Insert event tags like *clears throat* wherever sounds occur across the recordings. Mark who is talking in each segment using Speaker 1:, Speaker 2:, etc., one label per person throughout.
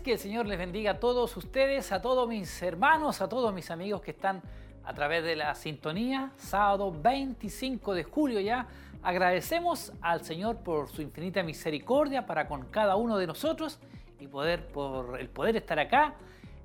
Speaker 1: que el Señor les bendiga a todos ustedes, a todos mis hermanos, a todos mis amigos que están a través de la sintonía. Sábado 25 de julio ya. Agradecemos al Señor por su infinita misericordia para con cada uno de nosotros y poder por el poder estar acá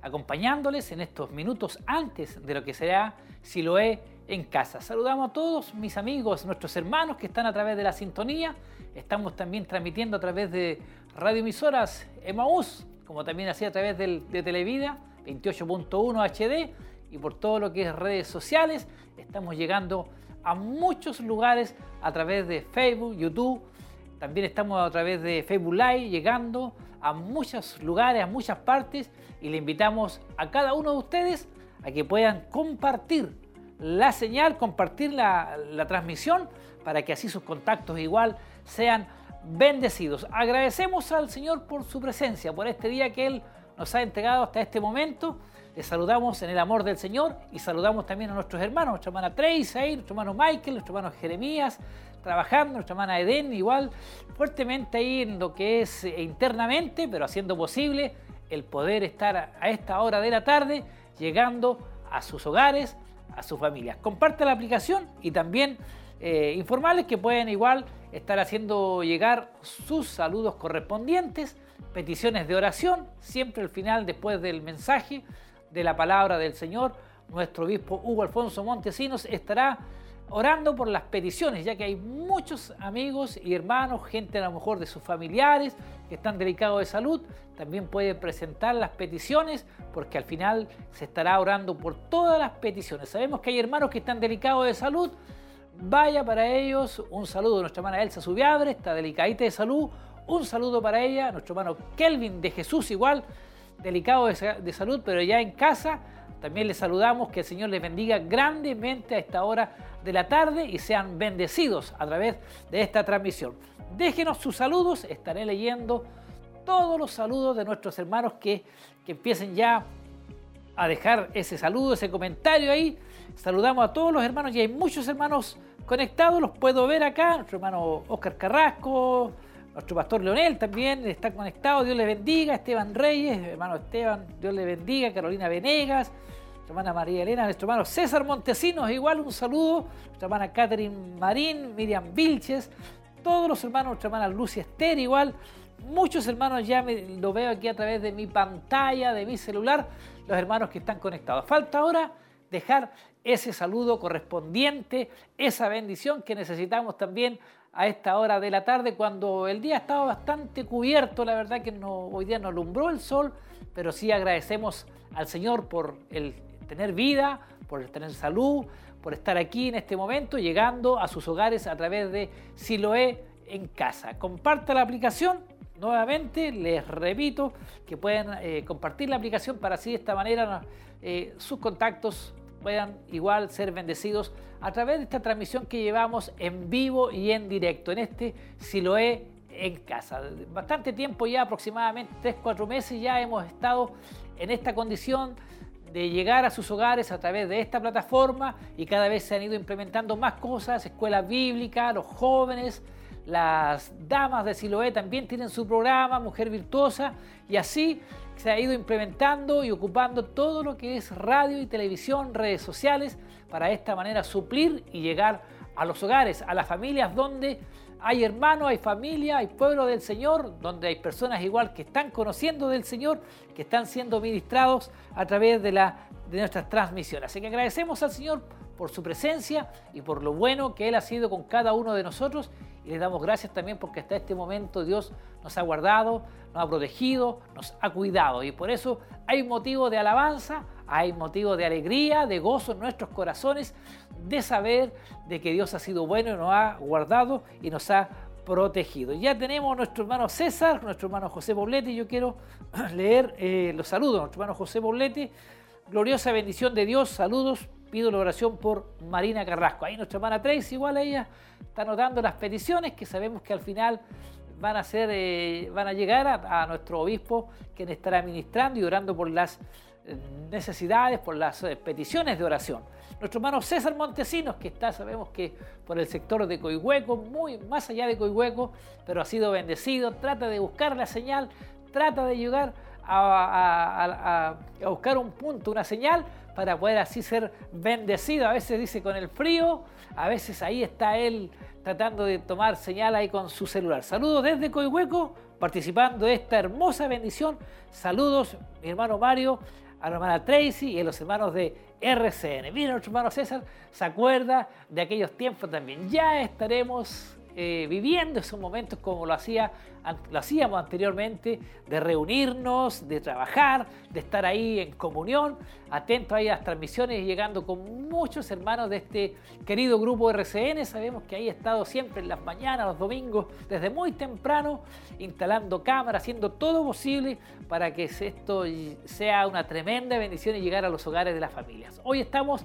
Speaker 1: acompañándoles en estos minutos antes de lo que será Siloé en casa. Saludamos a todos mis amigos, nuestros hermanos que están a través de la sintonía. Estamos también transmitiendo a través de radioemisoras Emaús, como también así a través de Televida 28.1 HD y por todo lo que es redes sociales. Estamos llegando a muchos lugares a través de Facebook, YouTube. También estamos a través de Facebook Live llegando a muchos lugares, a muchas partes y le invitamos a cada uno de ustedes a que puedan compartir la señal, compartir la transmisión para que así sus contactos igual sean bendecidos. Agradecemos al Señor por su presencia, por este día que Él nos ha entregado hasta este momento. Les saludamos en el amor del Señor y saludamos también a nuestros hermanos, nuestra hermana Tracy, nuestro hermano Michael, nuestro hermano Jeremías, trabajando, nuestra hermana Eden, igual fuertemente ahí en lo que es eh, internamente, pero haciendo posible el poder estar a esta hora de la tarde, llegando a sus hogares, a sus familias. Comparte la aplicación y también eh, informarles que pueden igual estar haciendo llegar sus saludos correspondientes, peticiones de oración, siempre al final, después del mensaje de la palabra del Señor, nuestro obispo Hugo Alfonso Montesinos estará orando por las peticiones, ya que hay muchos amigos y hermanos, gente a lo mejor de sus familiares que están delicados de salud, también puede presentar las peticiones porque al final se estará orando por todas las peticiones. Sabemos que hay hermanos que están delicados de salud, vaya para ellos, un saludo a nuestra hermana Elsa Subiabre, está delicadita de salud, un saludo para ella, nuestro hermano Kelvin de Jesús igual, delicado de, salud, pero ya en casa, también les saludamos, que el Señor les bendiga grandemente a esta hora de la tarde y sean bendecidos a través de esta transmisión. Déjenos sus saludos, estaré leyendo todos los saludos de nuestros hermanos que, que empiecen ya a dejar ese saludo, ese comentario ahí. Saludamos a todos los hermanos y hay muchos hermanos conectados, los puedo ver acá, nuestro hermano Oscar Carrasco, nuestro pastor Leonel también está conectado, Dios le bendiga, Esteban Reyes, hermano Esteban, Dios le bendiga, Carolina Venegas, nuestra hermana María Elena, nuestro hermano César Montesinos, igual un saludo, nuestra hermana Catherine Marín, Miriam Vilches, todos los hermanos, nuestra hermana Lucia Esther, igual, muchos hermanos ya me, lo veo aquí a través de mi pantalla, de mi celular, los hermanos que están conectados. Falta ahora dejar ese saludo correspondiente, esa bendición que necesitamos también a esta hora de la tarde, cuando el día estaba bastante cubierto, la verdad que hoy día no alumbró el sol, pero sí agradecemos al Señor por el tener vida, por tener salud, por estar aquí en este momento, llegando a sus hogares a través de Siloé en casa. Comparta la aplicación. Nuevamente les repito que pueden eh, compartir la aplicación para así de esta manera eh, sus contactos puedan igual ser bendecidos a través de esta transmisión que llevamos en vivo y en directo en este Siloé en casa. Bastante tiempo ya, aproximadamente 3-4 meses ya hemos estado en esta condición de llegar a sus hogares a través de esta plataforma y cada vez se han ido implementando más cosas, escuelas bíblicas, los jóvenes, las damas de Siloé también tienen su programa, Mujer Virtuosa, y así se ha ido implementando y ocupando todo lo que es radio y televisión, redes sociales, para de esta manera suplir y llegar a los hogares, a las familias donde hay hermanos, hay familia, hay pueblo del Señor, donde hay personas igual que están conociendo del Señor, que están siendo ministrados a través de, la, de nuestras transmisiones. Así que agradecemos al Señor por su presencia y por lo bueno que Él ha sido con cada uno de nosotros. Y le damos gracias también porque hasta este momento Dios nos ha guardado, nos ha protegido, nos ha cuidado. Y por eso hay motivo de alabanza, hay motivo de alegría, de gozo en nuestros corazones, de saber de que Dios ha sido bueno y nos ha guardado y nos ha protegido. Ya tenemos a nuestro hermano César, nuestro hermano José Poblete. Yo quiero *clears throat* leer eh, los saludos. Nuestro hermano José Poblete, gloriosa bendición de Dios, saludos. Pido la oración por Marina Carrasco. Ahí nuestra hermana Tracy, igual ella, está anotando las peticiones que sabemos que al final van a, ser, eh, van a llegar a, nuestro obispo, quien estará ministrando y orando por las necesidades, por las eh, peticiones de oración. Nuestro hermano César Montesinos, que está, sabemos que por el sector de Coihueco, muy más allá de Coihueco, pero ha sido bendecido, trata de buscar la señal, trata de llegar a, buscar un punto, una señal, para poder así ser bendecido. A veces dice con el frío, a veces ahí está él tratando de tomar señal ahí con su celular. Saludos desde Coihueco, participando de esta hermosa bendición. Saludos, mi hermano Mario, a la hermana Tracy y a los hermanos de RCN. Mira, nuestro hermano César se acuerda de aquellos tiempos también. Ya estaremos eh, viviendo esos momentos como lo, hacía, lo hacíamos anteriormente, de reunirnos, de trabajar, de estar ahí en comunión, atentos a las transmisiones y llegando con muchos hermanos de este querido grupo RCN. Sabemos que ahí estado siempre en las mañanas, los domingos, desde muy temprano, instalando cámaras, haciendo todo posible para que esto sea una tremenda bendición y llegar a los hogares de las familias. Hoy estamos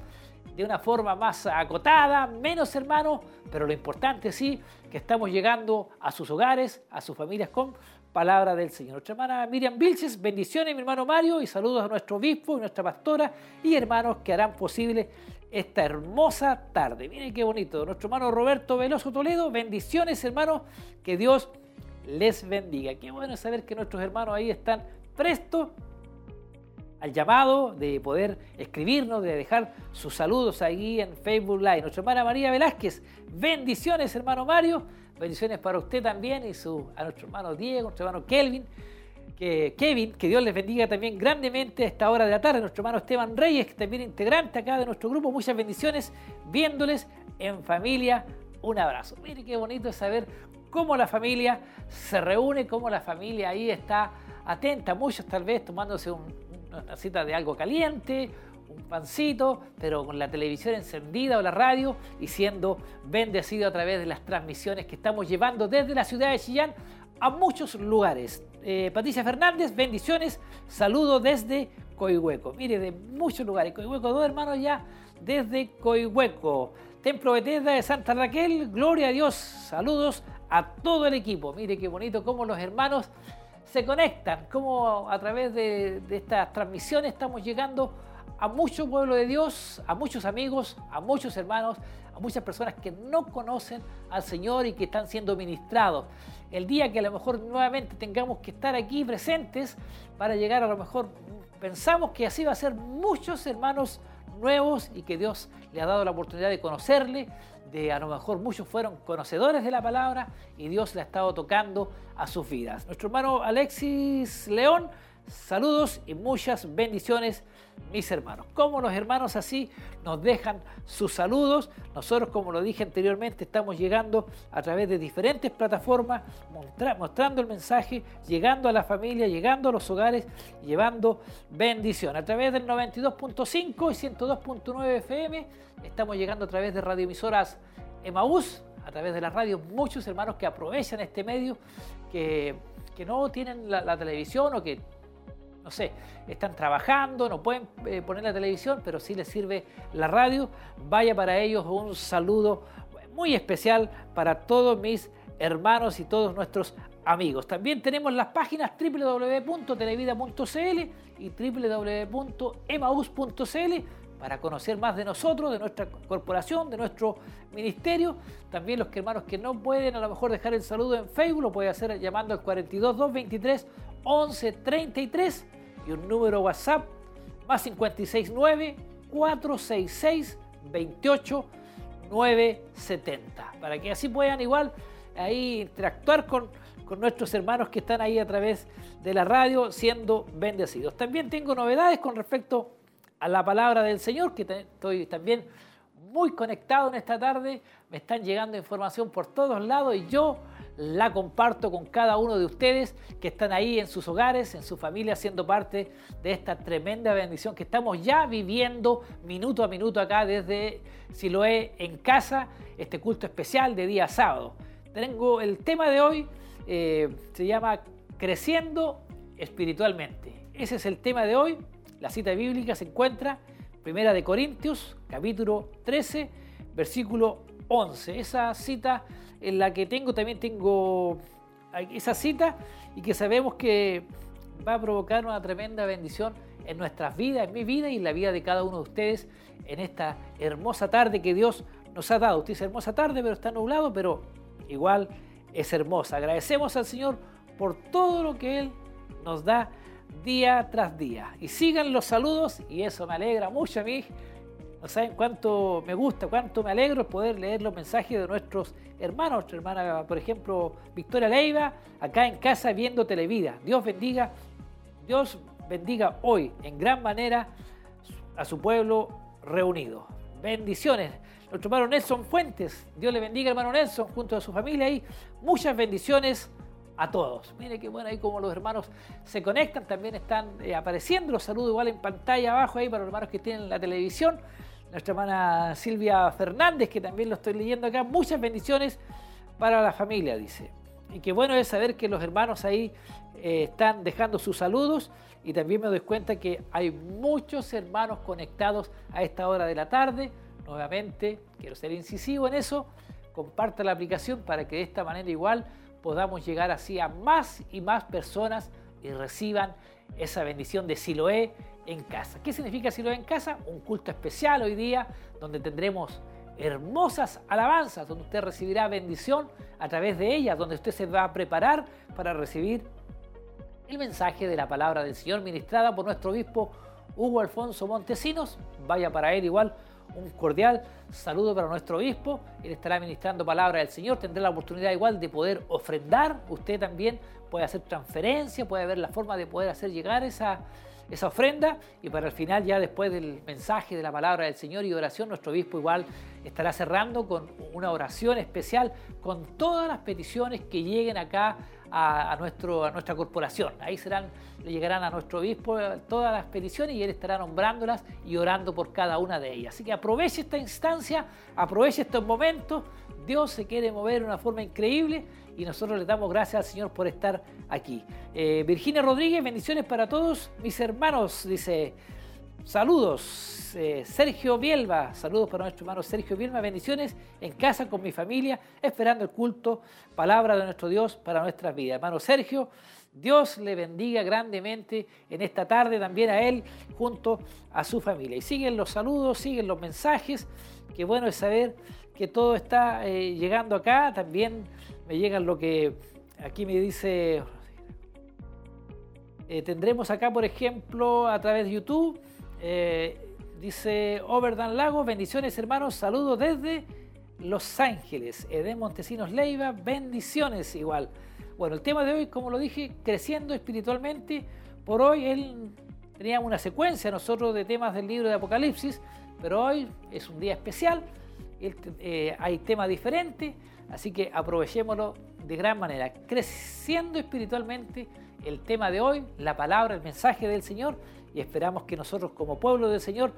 Speaker 1: de una forma más acotada, menos hermanos, pero lo importante sí, que estamos llegando a sus hogares, a sus familias con palabra del Señor. Nuestra hermana Miriam Vilches, bendiciones mi hermano Mario y saludos a nuestro obispo y nuestra pastora y hermanos que harán posible esta hermosa tarde. Miren qué bonito. Nuestro hermano Roberto Veloso Toledo, bendiciones hermanos, que Dios les bendiga. Qué bueno saber que nuestros hermanos ahí están prestos al llamado de poder escribirnos, de dejar sus saludos ahí en Facebook Live. Nuestra hermana María Velázquez, bendiciones hermano Mario, bendiciones para usted también y su, a nuestro hermano Diego, nuestro hermano Kelvin. Que, Kevin, que Dios les bendiga también grandemente a esta hora de la tarde. Nuestro hermano Esteban Reyes, que también integrante acá de nuestro grupo. Muchas bendiciones viéndoles en familia. Un abrazo. Mire qué bonito saber cómo la familia se reúne, cómo la familia ahí está atenta. Muchos tal vez tomándose un, una cita de algo caliente, un pancito, pero con la televisión encendida o la radio y siendo bendecido a través de las transmisiones que estamos llevando desde la ciudad de Chillán a muchos lugares. Eh, Patricia Fernández, bendiciones, saludo desde Coihueco. Mire, de muchos lugares. Coihueco, dos hermanos ya desde Coihueco. Templo Bethesda de Santa Raquel, gloria a Dios, saludos a todo el equipo. Mire qué bonito cómo los hermanos se conectan, como a través de, estas transmisiones estamos llegando a mucho pueblo de Dios, a muchos amigos, a muchos hermanos, a muchas personas que no conocen al Señor y que están siendo ministrados. El día que a lo mejor nuevamente tengamos que estar aquí presentes para llegar a lo mejor, pensamos que así va a ser muchos hermanos nuevos y que Dios le ha dado la oportunidad de conocerle, de a lo mejor muchos fueron conocedores de la palabra y Dios le ha estado tocando a sus vidas. Nuestro hermano Alexis León, saludos y muchas bendiciones, mis hermanos. Como los hermanos así nos dejan sus saludos, nosotros como lo dije anteriormente estamos llegando a través de diferentes plataformas, mostrando el mensaje, llegando a la familia, llegando a los hogares, llevando bendición. A través del 92.5 y 102.9 FM estamos llegando a través de radioemisoras Emaús, a través de la radio, muchos hermanos que aprovechan este medio, que, no tienen la, televisión o que, no sé, están trabajando, no pueden eh, poner la televisión, pero sí les sirve la radio. Vaya para ellos un saludo muy especial para todos mis hermanos y todos nuestros amigos. También tenemos las páginas www.televida.cl y www.emaus.cl para conocer más de nosotros, de nuestra corporación, de nuestro ministerio. También los hermanos que no pueden a lo mejor dejar el saludo en Facebook lo pueden hacer llamando al 42223 1133 y un número WhatsApp más 569 466 28 970 para que así puedan igual ahí interactuar con, con nuestros hermanos que están ahí a través de la radio siendo bendecidos. También tengo novedades con respecto a la palabra del Señor, que estoy también muy conectado en esta tarde, me están llegando información por todos lados y yo la comparto con cada uno de ustedes que están ahí en sus hogares, en su familia, siendo parte de esta tremenda bendición que estamos ya viviendo minuto a minuto acá desde Siloé en casa, este culto especial de día sábado. Tengo el tema de hoy, eh, se llama Creciendo espiritualmente. Ese es el tema de hoy la cita bíblica se encuentra Primera de Corintios, capítulo 13, versículo 11. Esa cita en la que tengo, también tengo esa cita y que sabemos que va a provocar una tremenda bendición en nuestras vidas, en mi vida y en la vida de cada uno de ustedes en esta hermosa tarde que Dios nos ha dado. Usted dice hermosa tarde, pero está nublado, pero igual es hermosa. Agradecemos al Señor por todo lo que Él nos da día tras día. Y sigan los saludos y eso me alegra mucho a mí. No saben cuánto me gusta, cuánto me alegro poder leer los mensajes de nuestros hermanos. Nuestra hermana, por ejemplo, Victoria Leiva, acá en casa viendo Televida. Dios bendiga, Dios bendiga hoy en gran manera a su pueblo reunido. Bendiciones. Nuestro hermano Nelson Fuentes, Dios le bendiga hermano Nelson junto a su familia y muchas bendiciones a todos. Mire qué bueno ahí como los hermanos se conectan, también están eh, apareciendo los saludos igual en pantalla abajo ahí para los hermanos que tienen la televisión. Nuestra hermana Silvia Fernández, que también lo estoy leyendo acá, muchas bendiciones para la familia, dice. Y qué bueno es saber que los hermanos ahí eh, están dejando sus saludos y también me doy cuenta que hay muchos hermanos conectados a esta hora de la tarde. Nuevamente, quiero ser incisivo en eso, comparta la aplicación para que de esta manera igual podamos llegar así a más y más personas y reciban esa bendición de Siloé en casa. ¿Qué significa Siloé en casa? Un culto especial hoy día donde tendremos hermosas alabanzas, donde usted recibirá bendición a través de ellas, donde usted se va a preparar para recibir el mensaje de la palabra del Señor ministrada por nuestro obispo Hugo Alfonso Montesinos. Vaya para él igual un cordial saludo para nuestro obispo. Él estará ministrando palabra del Señor. Tendrá la oportunidad igual de poder ofrendar. Usted también puede hacer transferencia, puede ver la forma de poder hacer llegar esa, esa ofrenda. Y para el final, ya después del mensaje de la palabra del Señor y oración, nuestro obispo igual estará cerrando con una oración especial con todas las peticiones que lleguen acá a, nuestro, a nuestra corporación. Ahí serán, le llegarán a nuestro obispo todas las peticiones y él estará nombrándolas y orando por cada una de ellas. Así que aproveche esta instancia, aproveche estos momentos. Dios se quiere mover de una forma increíble y nosotros le damos gracias al Señor por estar aquí. Eh, Virginia Rodríguez, bendiciones para todos mis hermanos, dice. Saludos, eh, Sergio Bielba, saludos para nuestro hermano Sergio Bielba, bendiciones en casa con mi familia, esperando el culto, palabra de nuestro Dios para nuestras vidas. Hermano Sergio, Dios le bendiga grandemente en esta tarde también a él junto a su familia. Y siguen los saludos, siguen los mensajes, qué bueno es saber que todo está eh, llegando acá, también me llegan lo que aquí me dice, eh, tendremos acá por ejemplo a través de YouTube eh, dice Overdan Lago, bendiciones hermanos, saludos desde Los Ángeles. Edén Montesinos Leiva, bendiciones igual. Bueno, el tema de hoy, como lo dije, creciendo espiritualmente. Por hoy él teníamos una secuencia nosotros de temas del libro de Apocalipsis, pero hoy es un día especial, eh, hay temas diferentes, así que aprovechémoslo de gran manera. Creciendo espiritualmente, el tema de hoy, la palabra, el mensaje del Señor y esperamos que nosotros como pueblo del Señor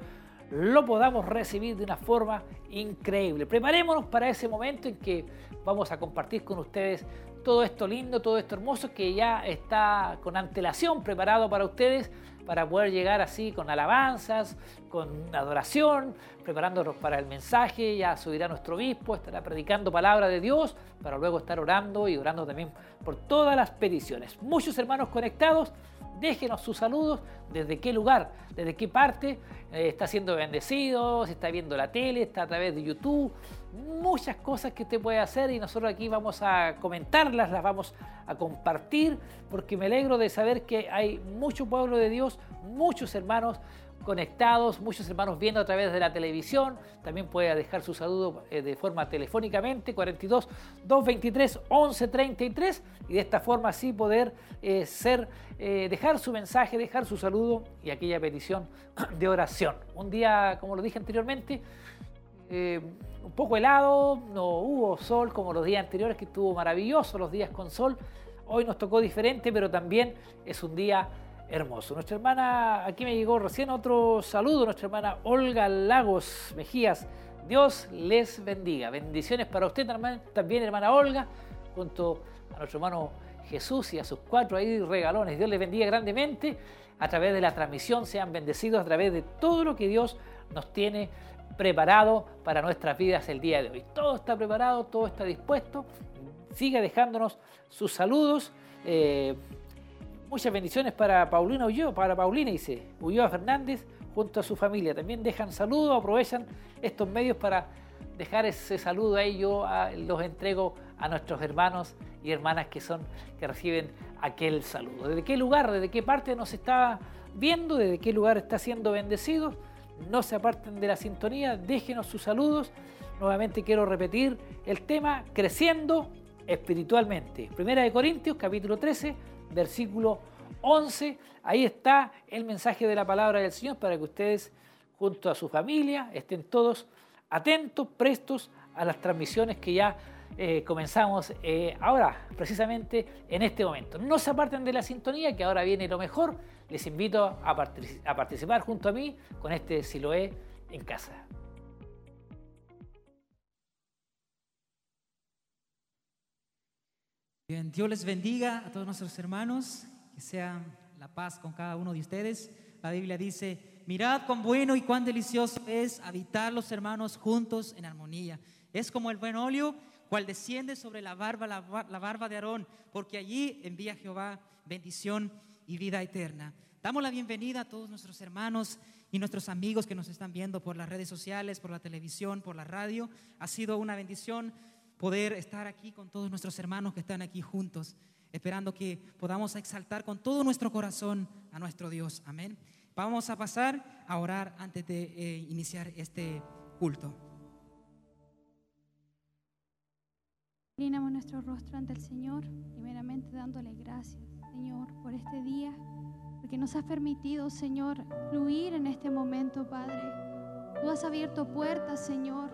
Speaker 1: lo podamos recibir de una forma increíble. Preparémonos para ese momento en que vamos a compartir con ustedes todo esto lindo, todo esto hermoso que ya está con antelación preparado para ustedes para poder llegar así con alabanzas, con adoración, preparándonos para el mensaje, ya subirá nuestro obispo, estará predicando palabra de Dios, para luego estar orando y orando también por todas las peticiones. Muchos hermanos conectados, déjenos sus saludos, desde qué lugar, desde qué parte eh, está siendo bendecido, si está viendo la tele, está a través de YouTube, muchas cosas que usted puede hacer y nosotros aquí vamos a comentarlas, las vamos a compartir, porque me alegro de saber que hay mucho pueblo de Dios, muchos hermanos conectados, muchos hermanos viendo a través de la televisión. También puede dejar su saludo eh, de forma telefónicamente, 42 223 1133 y de esta forma así poder eh, ser, eh, dejar su mensaje, dejar su saludo y aquella petición *clears throat* de oración. Un día, como lo dije anteriormente, un poco helado, no hubo sol como los días anteriores, que estuvo maravilloso los días con sol. Hoy nos tocó diferente, pero también es un día hermoso. Nuestra hermana, aquí me llegó recién otro saludo, nuestra hermana Olga Lagos Mejías. Dios les bendiga. Bendiciones para usted también, hermana Olga, junto a nuestro hermano Jesús y a sus cuatro ahí regalones. Dios les bendiga grandemente. A través de la transmisión sean bendecidos a través de todo lo que Dios nos tiene preparado para nuestras vidas el día de hoy. Todo está preparado, todo está dispuesto. Siga dejándonos sus saludos. Eh, Muchas bendiciones para Paulina Ulloa, para Paulina dice, Ulloa Fernández, junto a su familia. También dejan saludos, aprovechan estos medios para dejar ese saludo ahí. Yo los entrego a nuestros hermanos y hermanas que son, que reciben aquel saludo. ¿Desde qué lugar, desde qué parte nos está viendo, desde qué lugar está siendo bendecido? No se aparten de la sintonía, déjenos sus saludos. Nuevamente quiero repetir el tema creciendo espiritualmente. Primera de Corintios, capítulo 13, versículo 11. Ahí está el mensaje de la palabra del Señor para que ustedes, junto a su familia, estén todos atentos, prestos a las transmisiones que ya eh, comenzamos eh, ahora, precisamente en este momento. No se aparten de la sintonía, que ahora viene lo mejor. Les invito a, participar junto a mí con este Siloé en casa.
Speaker 2: Bien, Dios les bendiga a todos nuestros hermanos, que sea la paz con cada uno de ustedes. La Biblia dice, mirad cuán bueno y cuán delicioso es habitar los hermanos juntos en armonía. Es como el buen óleo cual desciende sobre la, barba de Aarón, porque allí envía Jehová bendición y vida eterna. Damos la bienvenida a todos nuestros hermanos y nuestros amigos que nos están viendo por las redes sociales, por la televisión, por la radio. Ha sido una bendición poder estar aquí con todos nuestros hermanos que están aquí juntos, esperando que podamos exaltar con todo nuestro corazón a nuestro Dios. Amén. Vamos a pasar a orar antes de eh, iniciar este culto.
Speaker 3: Inclinamos nuestro rostro ante el Señor, primeramente dándole gracias, Señor, por este día, porque nos has permitido, Señor, fluir en este momento, Padre. Tú has abierto puertas, Señor.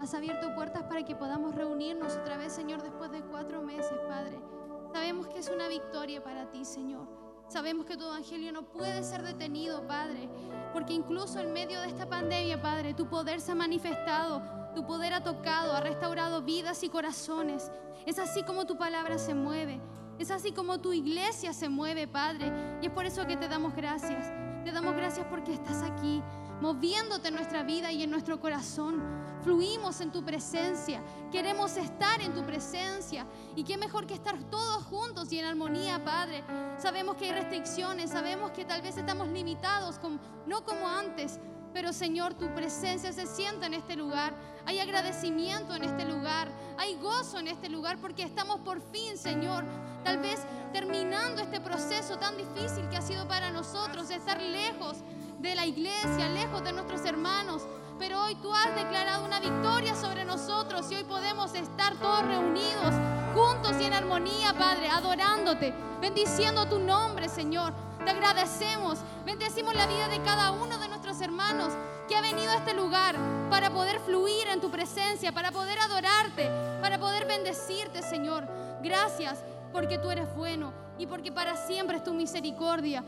Speaker 3: Has abierto puertas para que podamos reunirnos otra vez, Señor, después de cuatro meses, Padre. Sabemos que es una victoria para ti, Señor. Sabemos que tu evangelio no puede ser detenido, Padre, porque incluso en medio de esta pandemia, Padre, tu poder se ha manifestado tu poder ha tocado, ha restaurado vidas y corazones. Es así como tu palabra se mueve. Es así como tu iglesia se mueve, Padre. Y es por eso que te damos gracias. Te damos gracias porque estás aquí, moviéndote en nuestra vida y en nuestro corazón. Fluimos en tu presencia. Queremos estar en tu presencia. Y qué mejor que estar todos juntos y en armonía, Padre. Sabemos que hay restricciones, sabemos que tal vez estamos limitados, no como antes, pero Señor, tu presencia se sienta en este lugar. Hay agradecimiento en este lugar. Hay gozo en este lugar porque estamos por fin, Señor, tal vez terminando este proceso tan difícil que ha sido para nosotros, estar lejos de la iglesia, lejos de nuestros hermanos. Pero hoy tú has declarado una victoria sobre nosotros y hoy podemos estar todos reunidos, juntos y en armonía, Padre, adorándote, bendiciendo tu nombre, Señor. Te agradecemos, bendecimos la vida de cada uno de nuestros hermanos que ha venido a este lugar para poder fluir en tu presencia, para poder adorarte, para poder bendecirte, Señor. Gracias porque tú eres bueno y porque para siempre es tu misericordia.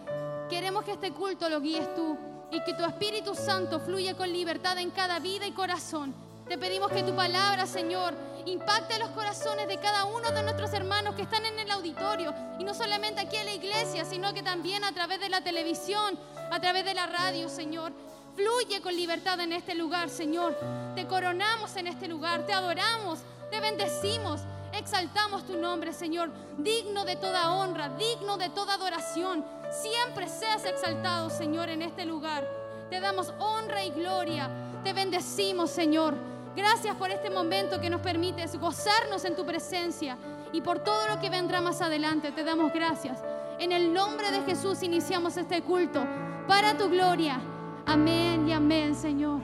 Speaker 3: Queremos que este culto lo guíes tú y que tu Espíritu Santo fluya con libertad en cada vida y corazón. Te pedimos que tu palabra, Señor, impacte los corazones de cada uno de nuestros hermanos que están en el auditorio y no solamente aquí en la iglesia, sino que también a través de la televisión, a través de la radio, Señor. Fluye con libertad en este lugar, Señor. Te coronamos en este lugar, te adoramos, te bendecimos, exaltamos tu nombre, Señor, digno de toda honra, digno de toda adoración. Siempre seas exaltado, Señor, en este lugar. Te damos honra y gloria. Te bendecimos, Señor. Gracias por este momento que nos permites gozarnos en tu presencia y por todo lo que vendrá más adelante. Te damos gracias. En el nombre de Jesús iniciamos este culto para tu gloria. Amén y amén, Señor.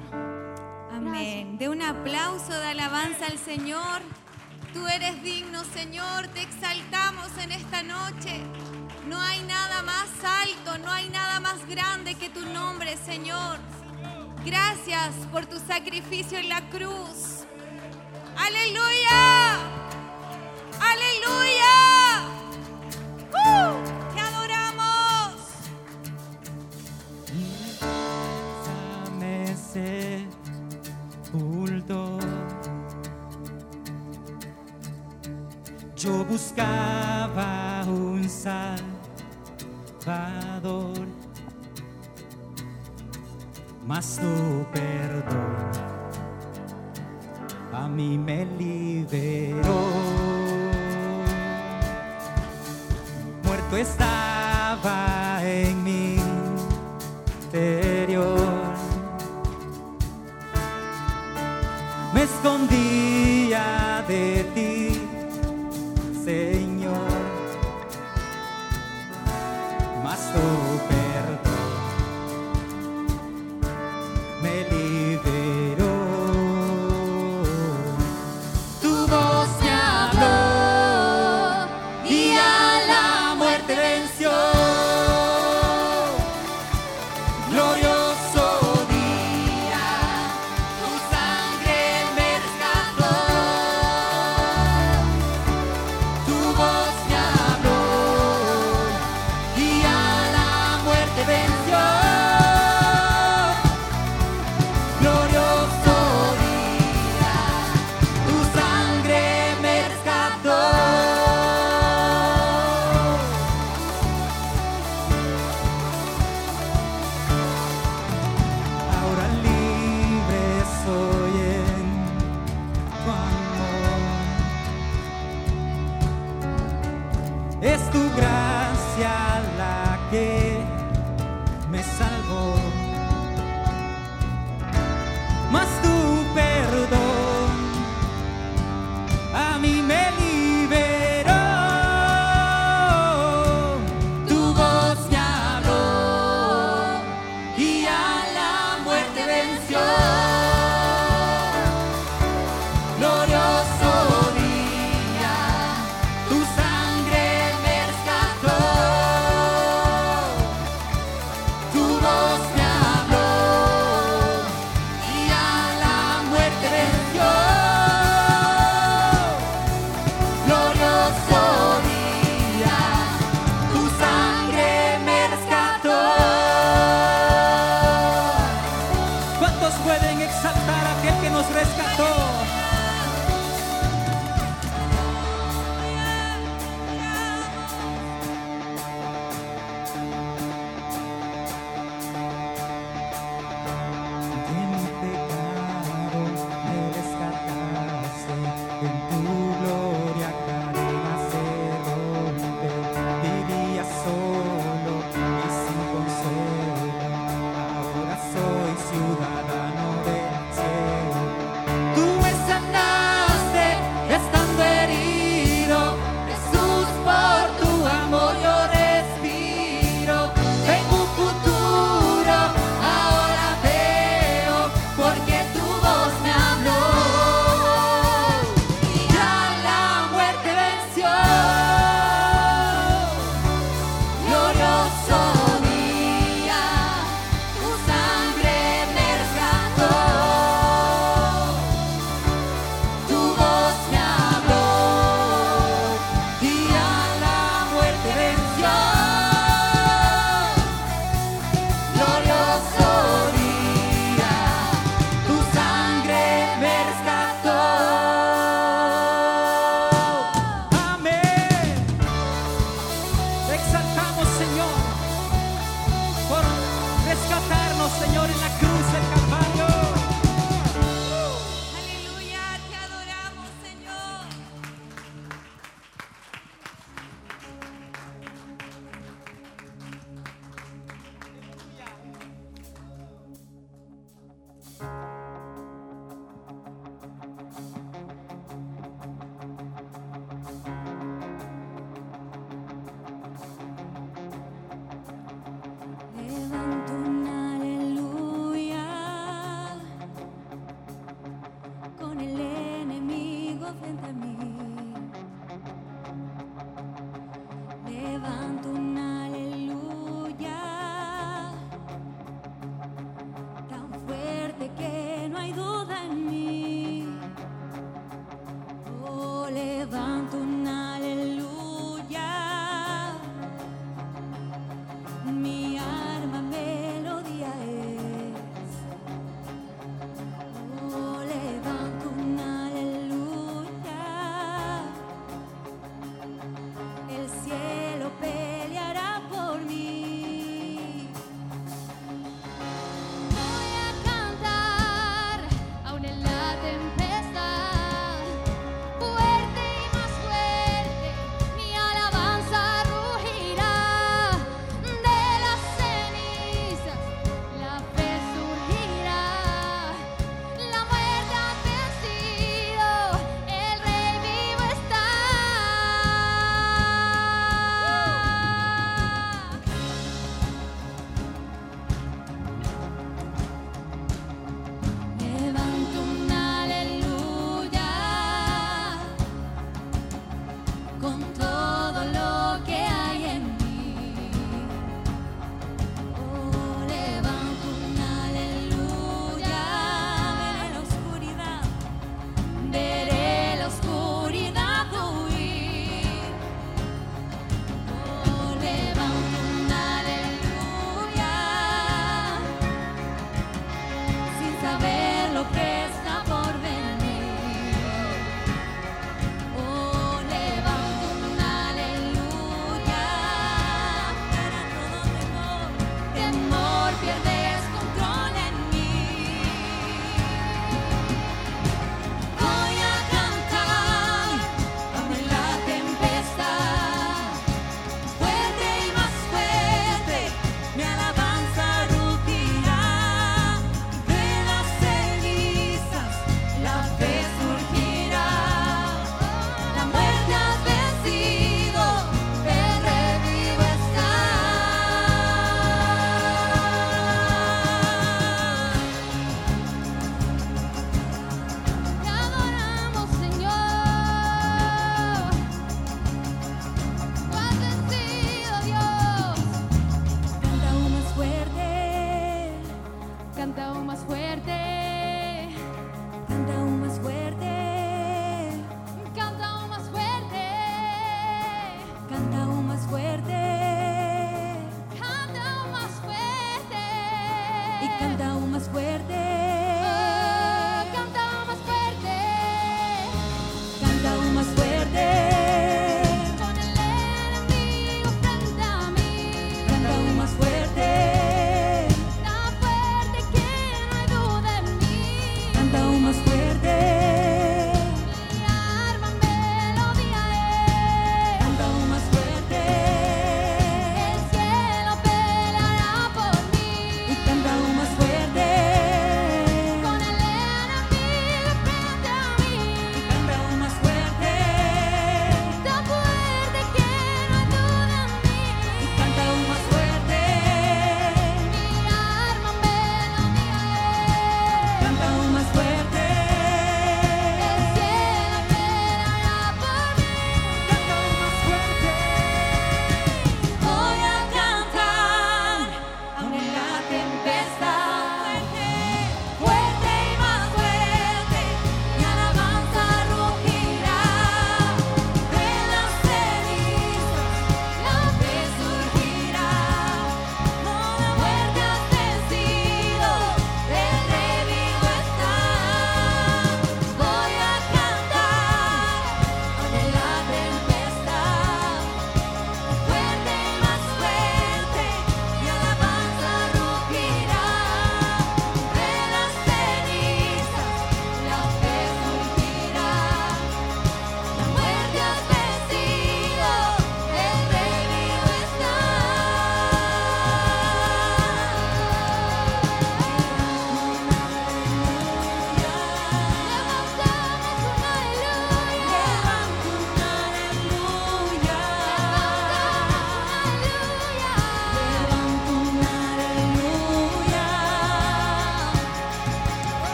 Speaker 4: Amén. De un aplauso de alabanza al Señor. Tú eres digno, Señor. Te exaltamos en esta noche. No hay nada más alto, no hay nada más grande que tu nombre, Señor. Gracias por tu sacrificio en la cruz. Aleluya. Aleluya. ¡Uh! Te adoramos.
Speaker 2: Yo buscaba un salvador mas tu perdón a mí me liberó. Muerto estaba en mi interior, me escondía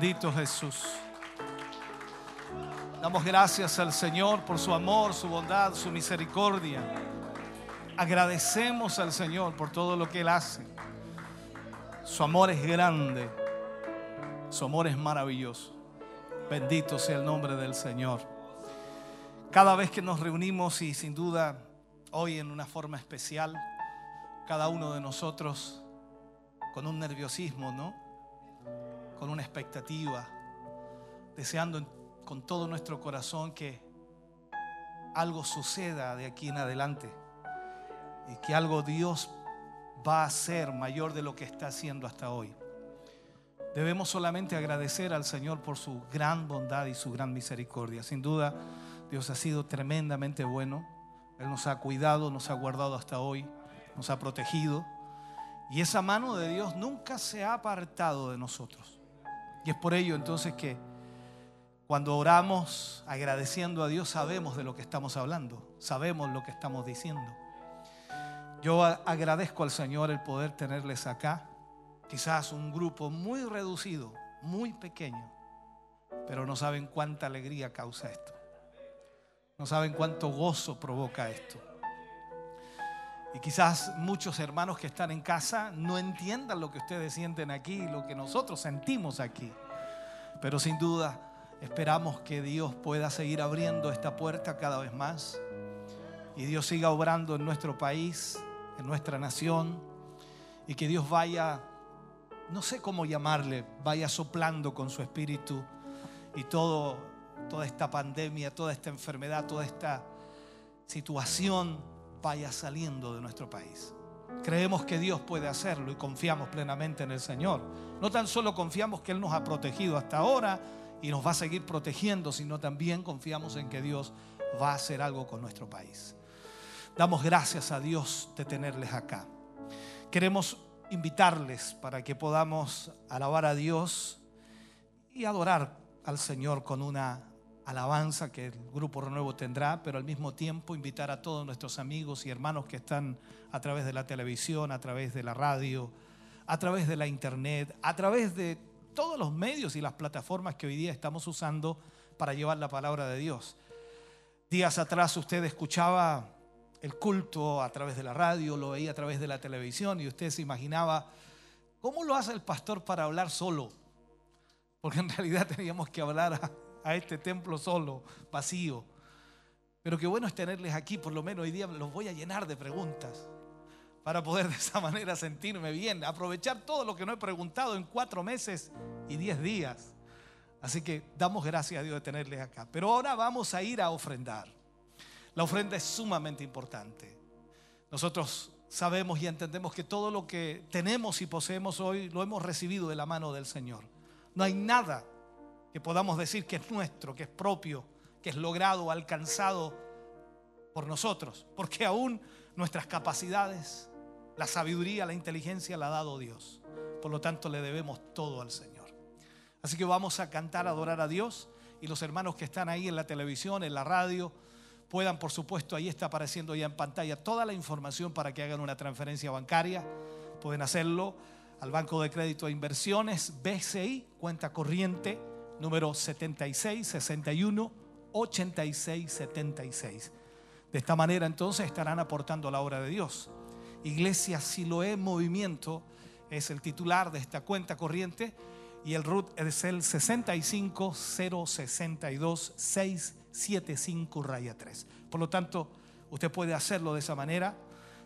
Speaker 5: Bendito Jesús. Damos gracias al Señor por su amor, su bondad, su misericordia. Agradecemos al Señor por todo lo que Él hace. Su amor es grande. Su amor es maravilloso. Bendito sea el nombre del Señor. Cada vez que nos reunimos y sin duda hoy en una forma especial, cada uno de nosotros con un nerviosismo, ¿no? con una expectativa, deseando con todo nuestro corazón que algo suceda de aquí en adelante y que algo Dios va a hacer mayor de lo que está haciendo hasta hoy. Debemos solamente agradecer al Señor por su gran bondad y su gran misericordia. Sin duda, Dios ha sido tremendamente bueno. Él nos ha cuidado, nos ha guardado hasta hoy, nos ha protegido. Y esa mano de Dios nunca se ha apartado de nosotros. Y es por ello entonces que cuando oramos agradeciendo a Dios sabemos de lo que estamos hablando, sabemos lo que estamos diciendo. Yo agradezco al Señor el poder tenerles acá, quizás un grupo muy reducido, muy pequeño, pero no saben cuánta alegría causa esto. No saben cuánto gozo provoca esto. Y quizás muchos hermanos que están en casa no entiendan lo que ustedes sienten aquí, lo que nosotros sentimos aquí. Pero sin duda esperamos que Dios pueda seguir abriendo esta puerta cada vez más. Y Dios siga obrando en nuestro país, en nuestra nación. Y que Dios vaya, no sé cómo llamarle, vaya soplando con su espíritu. Y toda esta pandemia, toda esta enfermedad, toda esta situación vaya saliendo de nuestro país. Creemos que Dios puede hacerlo y confiamos plenamente en el Señor. No tan solo confiamos que Él nos ha protegido hasta ahora y nos va a seguir protegiendo, sino también confiamos en que Dios va a hacer algo con nuestro país. Damos gracias a Dios de tenerles acá. Queremos invitarles para que podamos alabar a Dios y adorar al Señor con una alabanza que el Grupo Renuevo tendrá, pero al mismo tiempo invitar a todos nuestros amigos y hermanos que están a través de la televisión, a través de la radio, a través de la internet, a través de todos los medios y las plataformas que hoy día estamos usando para llevar la palabra de Dios. Días atrás usted escuchaba el culto a través de la radio, lo veía a través de la televisión y usted se imaginaba, ¿cómo lo hace el pastor para hablar solo? Porque en *laughs* realidad teníamos que hablar a, a este templo solo, vacío. Pero qué bueno es tenerles aquí, por lo menos hoy día los voy a llenar de preguntas para poder de esa *laughs* manera sentirme bien, aprovechar todo lo que no he preguntado en cuatro meses y diez días. Así que damos gracias a Dios de tenerles acá. Pero ahora vamos a ir a ofrendar. La ofrenda es sumamente importante. Nosotros sabemos y entendemos que todo lo que tenemos y poseemos hoy lo hemos recibido de la mano del Señor. No hay nada que podamos decir que es nuestro, que es propio, que es logrado, alcanzado por nosotros, porque aún nuestras capacidades, la sabiduría, la inteligencia la ha dado Dios. Por lo tanto, le debemos todo al Señor. Así que vamos a cantar, adorar a Dios y los hermanos que están ahí en la televisión, en la radio, puedan, por supuesto, ahí está apareciendo ya en pantalla toda la información para que hagan una transferencia bancaria. Pueden hacerlo al Banco de Crédito e Inversiones, BCI, cuenta corriente número 76 61 86 76. De esta manera entonces estarán aportando la obra de Dios. Iglesia Siloé Movimiento es el titular de esta cuenta corriente y el RUT es el 65 062 675 raya 3. Por lo tanto, usted puede hacerlo de esa manera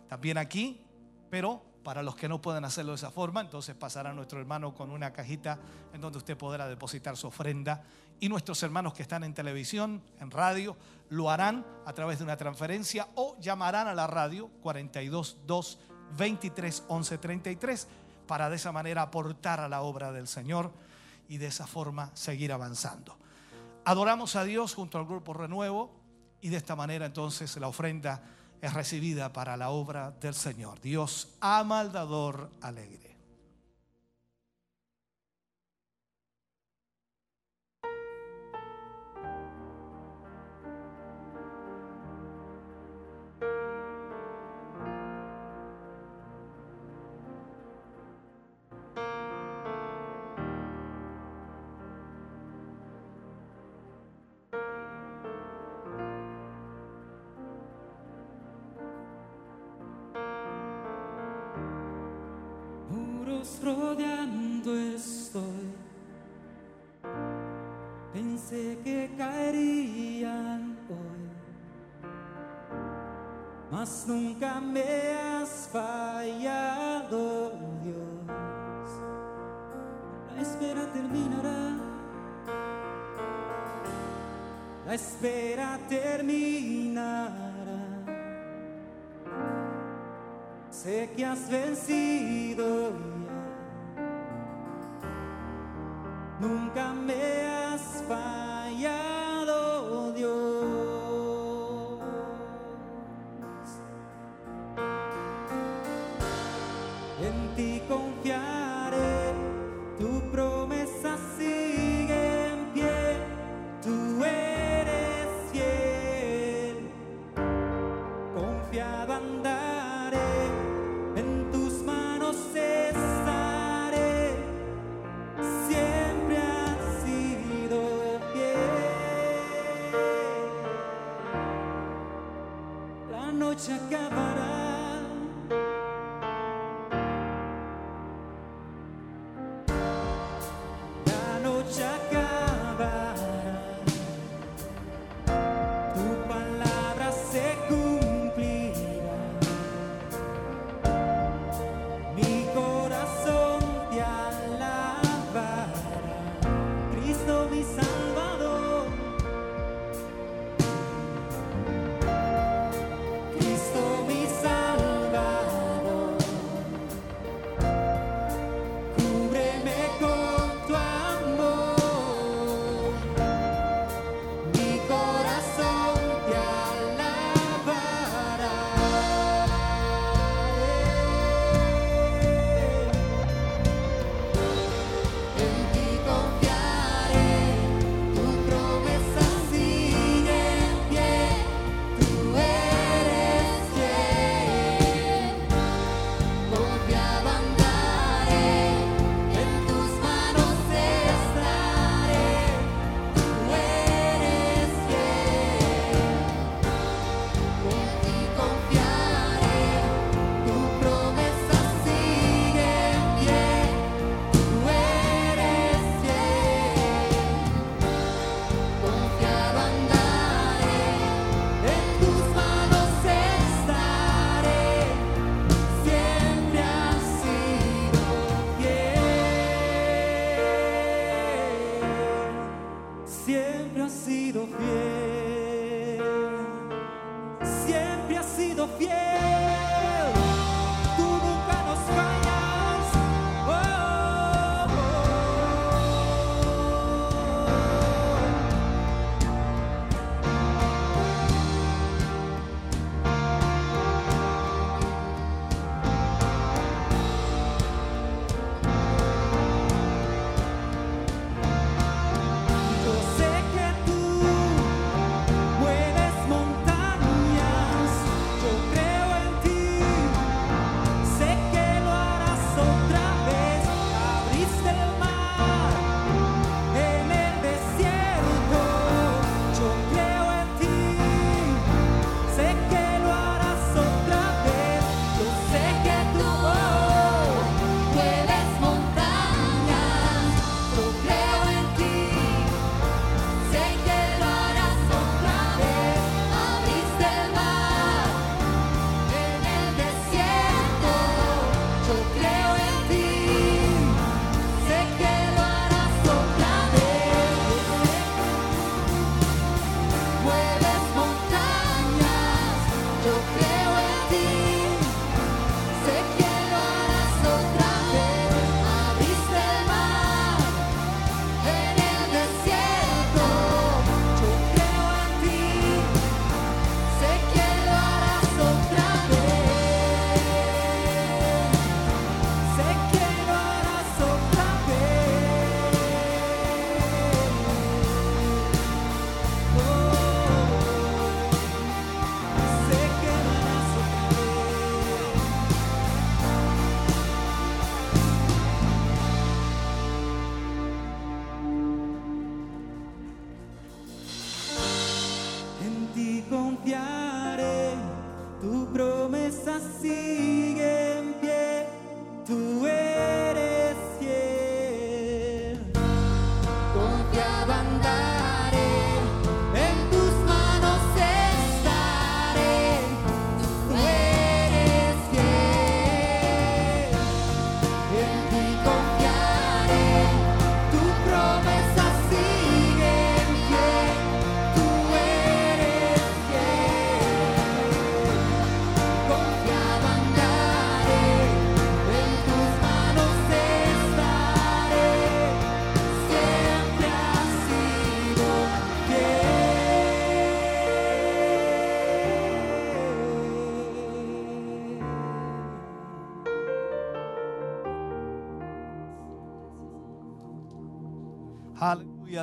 Speaker 5: también aquí, pero para los que no pueden hacerlo de esa forma, entonces pasará nuestro hermano con una cajita en donde usted podrá depositar su ofrenda. Y nuestros hermanos que están en televisión, en radio, lo harán a través de una transferencia o llamarán a la radio 422 23 11 33 para de esa manera aportar a la obra del Señor y de esa forma seguir avanzando. Adoramos a Dios junto al grupo Renuevo y de esta manera entonces la ofrenda es recibida para la obra del Señor. Dios ama al dador alegre.
Speaker 2: Que has vencido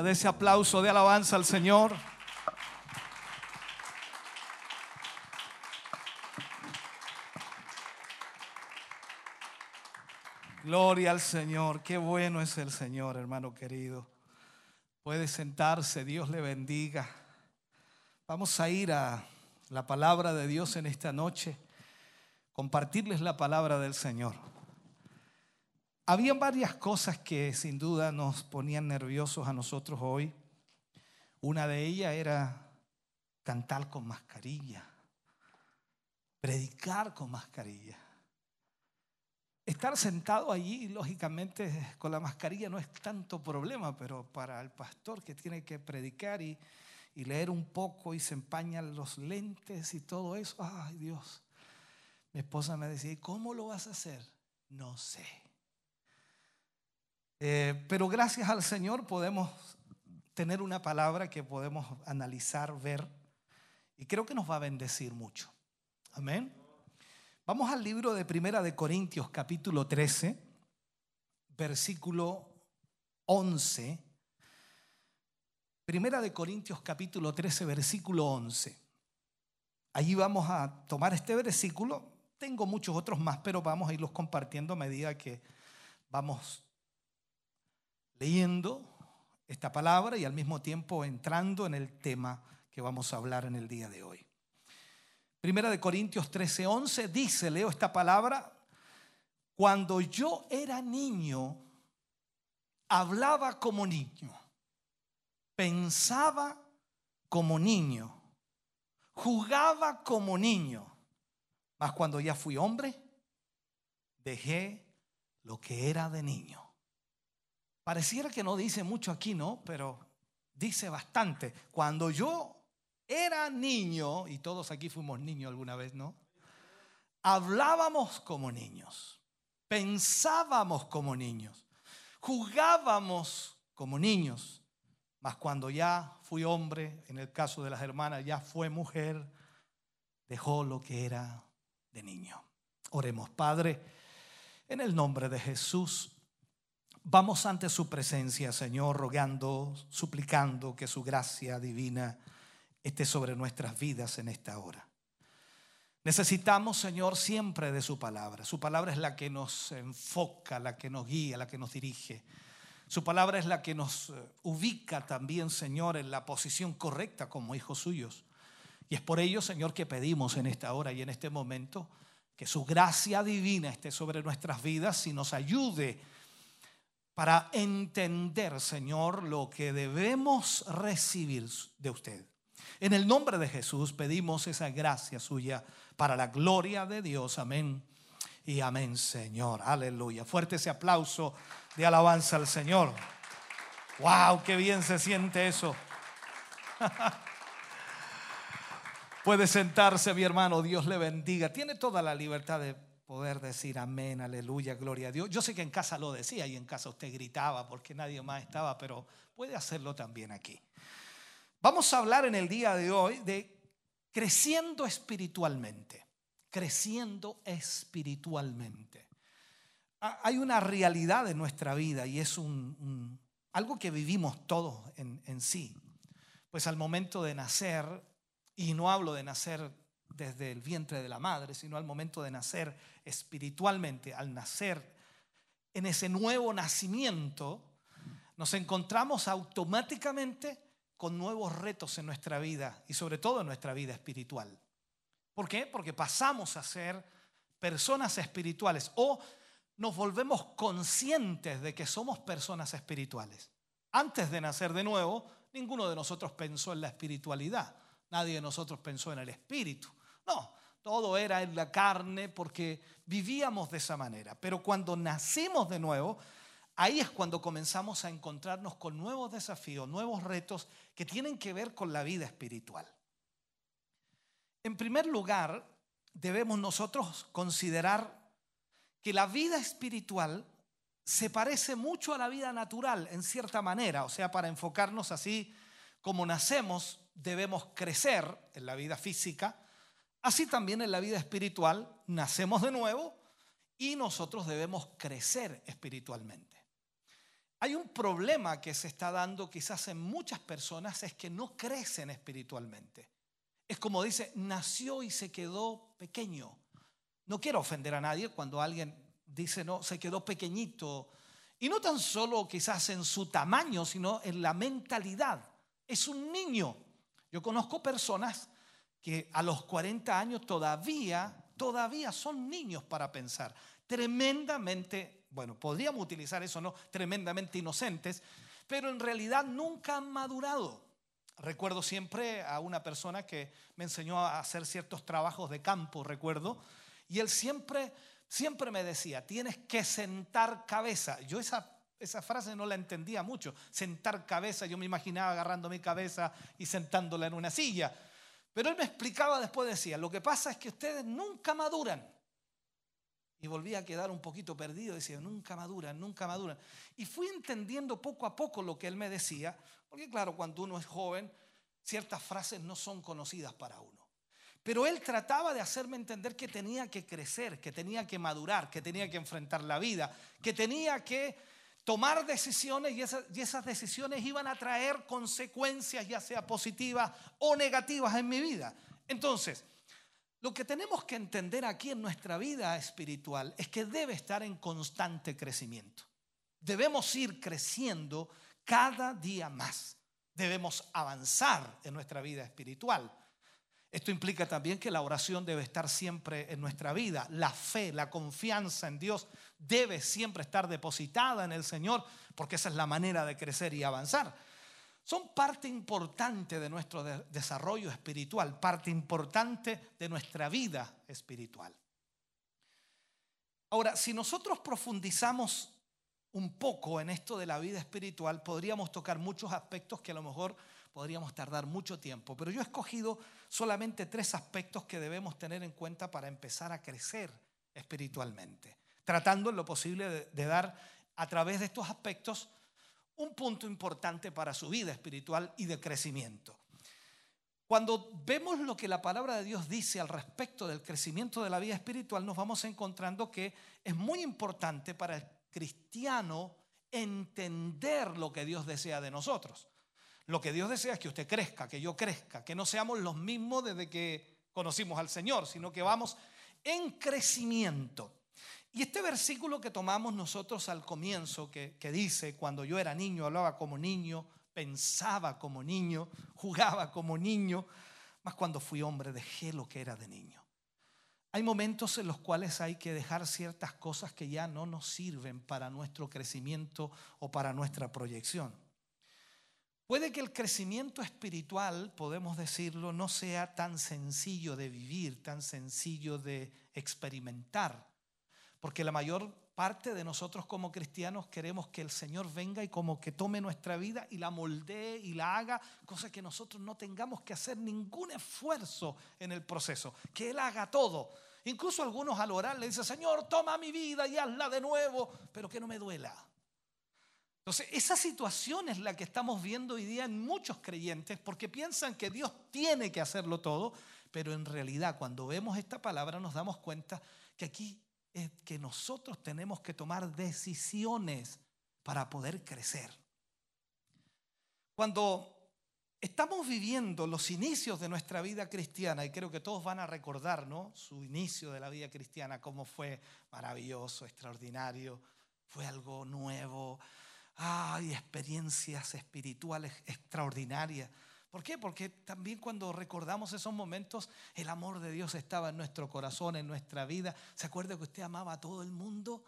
Speaker 5: De ese aplauso de alabanza al Señor. Gloria al Señor, qué bueno es el Señor, hermano querido. Puede sentarse, Dios le bendiga. Vamos a ir a la palabra de Dios en esta noche, compartirles la palabra del Señor. Habían varias cosas que sin duda nos ponían nerviosos a nosotros hoy. Una de ellas era cantar con mascarilla, predicar con mascarilla. Estar sentado allí, lógicamente, con la mascarilla no es tanto problema, pero para el pastor que tiene que predicar y, y leer un poco y se empañan los lentes y todo eso, ay Dios. Mi esposa me decía, ¿cómo lo vas a hacer? No sé. Eh, pero gracias al Señor podemos tener una palabra que podemos analizar, ver, y creo que nos va a bendecir mucho. Amén. Vamos al libro de Primera de Corintios capítulo 13, versículo 11. Primera de Corintios capítulo 13, versículo 11. Allí vamos a tomar este versículo. Tengo muchos otros más, pero vamos a irlos compartiendo a medida que vamos leyendo esta palabra y al mismo tiempo entrando en el tema que vamos a hablar en el día de hoy. Primera de Corintios 13, 11 dice, leo esta palabra, cuando yo era niño, hablaba como niño, pensaba como niño, jugaba como niño, mas cuando ya fui hombre, dejé lo que era de niño. Pareciera que no dice mucho aquí, ¿no? Pero dice bastante. Cuando yo era niño, y todos aquí fuimos niños alguna vez, ¿no? Hablábamos como niños, pensábamos como niños, jugábamos como niños, mas cuando ya fui hombre, en el caso de las hermanas, ya fue mujer, dejó lo que era de niño. Oremos, Padre, en el nombre de Jesús. Vamos ante su presencia, Señor, rogando, suplicando que su gracia divina esté sobre nuestras vidas en esta hora. Necesitamos, Señor, siempre de su palabra. Su palabra es la que nos enfoca, la que nos guía, la que nos dirige. Su palabra es la que nos eh, ubica también, Señor, en la posición correcta como hijos suyos. Y es por ello, Señor, que pedimos en esta hora y en este momento que su gracia divina esté sobre nuestras vidas y nos ayude para entender, Señor, lo que debemos recibir de usted. En el nombre de Jesús pedimos esa gracia suya para la gloria de Dios. Amén. Y amén, Señor. Aleluya. Fuerte ese aplauso de alabanza al Señor. Wow, qué bien se siente eso. *laughs* Puede sentarse, mi hermano. Dios le bendiga. Tiene toda la libertad de poder decir amén, aleluya, gloria a Dios. Yo sé que en casa lo decía y en casa usted gritaba porque nadie más estaba, pero puede hacerlo también aquí. Vamos a hablar en el día de hoy de creciendo espiritualmente, creciendo espiritualmente. Hay una realidad en nuestra vida y es un, algo que vivimos todos en, en sí. Pues al momento de nacer, y no hablo de nacer desde el vientre de la madre, sino al momento de nacer espiritualmente, al nacer en ese nuevo nacimiento, nos encontramos automáticamente con nuevos retos en nuestra vida y sobre todo en nuestra vida espiritual. ¿Por qué? Porque pasamos a ser personas espirituales o nos volvemos conscientes de que somos personas espirituales. Antes de nacer de nuevo, ninguno de nosotros pensó en la espiritualidad, nadie de nosotros pensó en el espíritu. No, todo era en la carne porque vivíamos de esa manera. Pero cuando nacimos de nuevo, ahí es cuando comenzamos a encontrarnos con nuevos desafíos, nuevos retos que tienen que ver con la vida espiritual. En primer lugar, debemos nosotros considerar que la vida espiritual se parece mucho a la vida natural en cierta manera, o sea, para enfocarnos así como nacemos, debemos crecer en la vida física, así también en la vida espiritual nacemos de nuevo y nosotros debemos crecer espiritualmente. Hay un problema que se está dando quizás en muchas personas, es que no crecen espiritualmente. Es como dice, nació y se quedó pequeño. No quiero ofender a nadie cuando alguien dice, no, se quedó pequeñito. Y no tan solo quizás en su tamaño, sino en la mentalidad. Es un niño. Yo conozco personas que a los 40 años todavía, todavía son niños para pensar. Tremendamente, bueno, podríamos utilizar eso, ¿no? Tremendamente inocentes, pero en realidad nunca han madurado. Recuerdo siempre a una persona que me enseñó a hacer ciertos trabajos de campo, recuerdo, y él siempre, siempre me decía, tienes que sentar cabeza. Yo esa, esa frase no la entendía mucho, sentar cabeza, yo me imaginaba agarrando mi cabeza y sentándola en una silla. Pero él me explicaba después, decía, lo que pasa es que ustedes nunca maduran. Y volví a quedar un poquito perdido, decía, nunca maduran, nunca maduran. Y fui entendiendo poco a poco lo que él me decía, porque claro, cuando uno es joven, ciertas frases no son conocidas para uno. Pero él trataba de hacerme entender que tenía que crecer, que tenía que madurar, que tenía que enfrentar la vida, que tenía que tomar decisiones y esas, y esas, decisiones iban a traer consecuencias, ya sea positivas o negativas en mi vida. Entonces, lo que tenemos que entender aquí en nuestra vida espiritual es que debe estar en constante crecimiento. Debemos ir creciendo cada día más. Debemos avanzar en nuestra vida espiritual. Esto implica también que la oración debe estar siempre en nuestra vida. La fe, la confianza en Dios debe siempre estar depositada en el Señor, porque esa es la manera de crecer y avanzar. Son parte importante de nuestro desarrollo espiritual, parte importante de nuestra vida espiritual. Ahora, si nosotros profundizamos un poco en esto de la vida espiritual, podríamos tocar muchos aspectos que a lo mejor podríamos tardar mucho tiempo, pero yo he escogido solamente tres aspectos que debemos tener en cuenta para empezar a crecer espiritualmente, tratando en lo posible de, dar a través de estos aspectos un punto importante para su vida espiritual y de crecimiento. Cuando vemos lo que la palabra de Dios dice al respecto del crecimiento de la vida espiritual, nos vamos encontrando que es muy importante para el cristiano entender lo que Dios desea de nosotros. Lo que Dios desea es que usted crezca, que yo crezca, que no seamos los mismos desde que conocimos al Señor, sino que vamos en crecimiento. Y este versículo que tomamos nosotros al comienzo, que, dice, cuando yo era niño, hablaba como niño, pensaba como niño, *laughs* jugaba como niño, más cuando fui hombre dejé lo que era de niño. Hay momentos en los cuales hay que dejar ciertas cosas que ya no nos sirven para nuestro crecimiento o para nuestra proyección. Puede que el crecimiento espiritual, podemos decirlo, no sea tan sencillo de vivir, tan sencillo de experimentar, porque la mayor parte de nosotros como cristianos queremos que el Señor venga y como que tome nuestra vida y la moldee y la haga, cosa que nosotros no tengamos que hacer ningún esfuerzo en el proceso, que Él haga todo. Incluso algunos al orar le dicen, Señor, toma mi vida y hazla de nuevo, pero que no me duela. Entonces, esa situación es la que estamos viendo hoy día en muchos creyentes porque piensan que Dios tiene que hacerlo todo, pero en realidad cuando vemos esta palabra nos damos cuenta que aquí es que nosotros tenemos que tomar decisiones para poder crecer. Cuando estamos viviendo los inicios de nuestra vida cristiana, y creo que todos van a recordar ¿no? su inicio de la vida cristiana, cómo fue maravilloso, extraordinario, fue algo nuevo, hay experiencias espirituales extraordinarias. ¿Por qué? Porque también cuando recordamos esos momentos, el amor de Dios estaba en nuestro corazón, en nuestra vida. ¿Se acuerda que usted amaba a todo el mundo?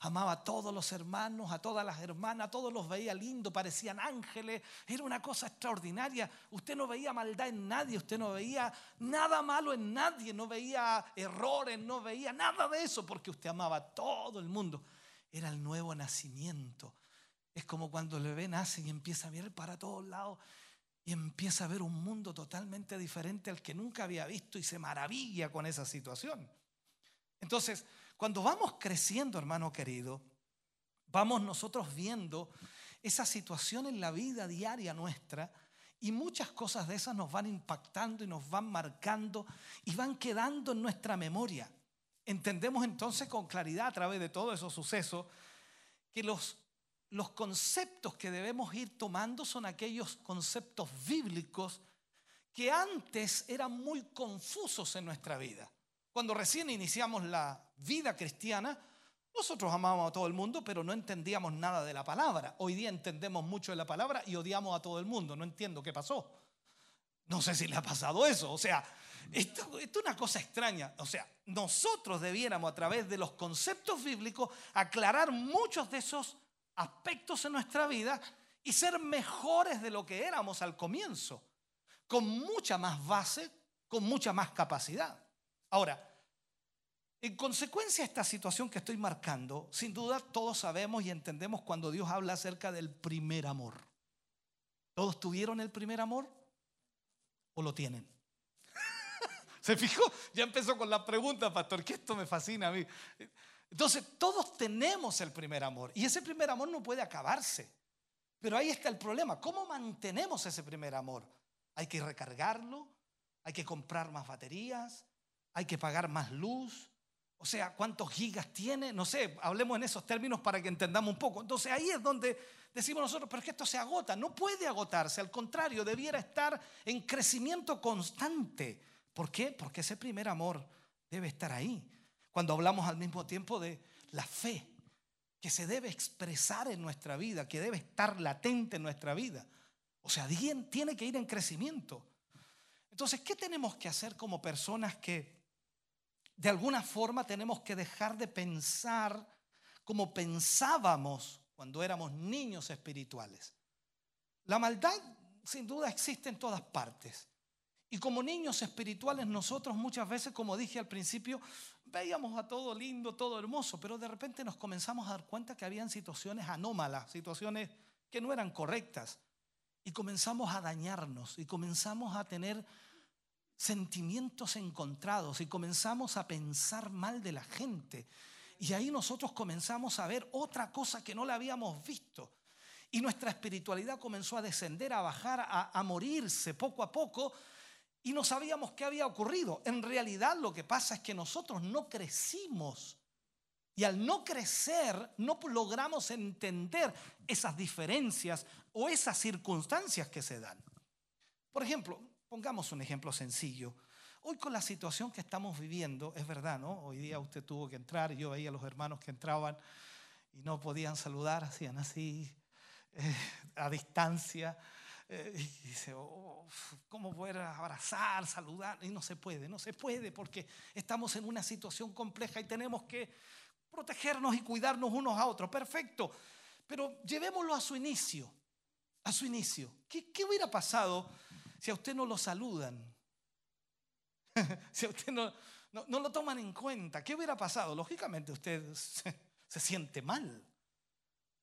Speaker 5: Amaba a todos los hermanos, a todas las hermanas, todos los veía lindo, parecían ángeles, era una cosa extraordinaria. Usted no veía maldad en nadie, usted no veía nada malo en nadie, no veía errores, no veía nada de eso, porque usted amaba a todo el mundo. Era el nuevo nacimiento es como cuando el bebé nace y empieza a mirar para todos lados y empieza a ver un mundo totalmente diferente al que nunca había visto y se maravilla con esa situación. Entonces, cuando vamos creciendo, hermano querido, vamos nosotros viendo esa situación en la vida diaria nuestra y muchas cosas de esas nos van impactando y nos van marcando y van quedando en nuestra memoria. Entendemos entonces con claridad a través de todos esos sucesos que los los conceptos que debemos ir tomando son aquellos conceptos bíblicos que antes eran muy confusos en nuestra vida. Cuando recién iniciamos la vida cristiana, nosotros amábamos a todo el mundo, pero no entendíamos nada de la palabra. Hoy día entendemos mucho de la palabra y odiamos a todo el mundo. No entiendo qué pasó. No sé si le ha pasado eso. O sea, esto, es una cosa extraña. O sea, nosotros debiéramos a través de los conceptos bíblicos aclarar muchos de esos aspectos en nuestra vida y ser mejores de lo que éramos al comienzo, con mucha más base, con mucha más capacidad. Ahora, en consecuencia de esta situación que estoy marcando, sin duda todos sabemos y entendemos cuando Dios habla acerca del primer amor. ¿Todos tuvieron el primer amor o lo tienen? *laughs* ¿Se fijó? Ya empezó con la pregunta, pastor, que esto me fascina a mí. Entonces, todos tenemos el primer amor y ese primer amor no puede acabarse. Pero ahí está el problema. ¿Cómo mantenemos ese primer amor? Hay que recargarlo, hay que comprar más baterías, hay que pagar más luz. O sea, ¿cuántos gigas tiene? No sé, hablemos en esos términos para que entendamos un poco. Entonces ahí es donde decimos nosotros, pero es que esto se agota. No puede agotarse, al contrario, debiera estar en crecimiento constante. ¿Por qué? Porque ese primer amor debe estar ahí. Cuando hablamos al mismo tiempo de la fe, que se debe expresar en nuestra vida, que debe estar latente en nuestra vida. O sea, tiene que ir en crecimiento. Entonces, ¿qué tenemos que hacer como personas que de alguna forma tenemos que dejar de pensar como pensábamos cuando éramos niños espirituales? La maldad sin duda existe en todas partes. Y como niños espirituales nosotros muchas veces, como dije al principio, veíamos a todo lindo, todo hermoso, pero de repente nos comenzamos a dar cuenta que habían situaciones anómalas, situaciones que no eran correctas. Y comenzamos a dañarnos y comenzamos a tener sentimientos encontrados y comenzamos a pensar mal de la gente. Y ahí nosotros comenzamos a ver otra cosa que no la habíamos visto. Y nuestra espiritualidad comenzó a descender, a bajar, a, a morirse poco a poco y no sabíamos qué había ocurrido. En realidad lo que pasa es que nosotros no crecimos. Y al no crecer, no logramos entender esas diferencias o esas circunstancias que se dan. Por ejemplo, pongamos un ejemplo sencillo. Hoy con la situación que estamos viviendo, es verdad, ¿no? Hoy día usted tuvo que entrar, y yo veía a los hermanos que entraban y no podían saludar, hacían así, eh, a distancia. Eh, dice, oh, ¿cómo poder abrazar, saludar? Y no se puede, no se puede porque estamos en una situación compleja y tenemos que protegernos y cuidarnos unos a otros. Perfecto, pero llevémoslo a su inicio, a su inicio. ¿Qué, hubiera pasado si a usted no lo saludan? *laughs* si a usted no, lo toman en cuenta, ¿qué hubiera pasado? Lógicamente usted se siente mal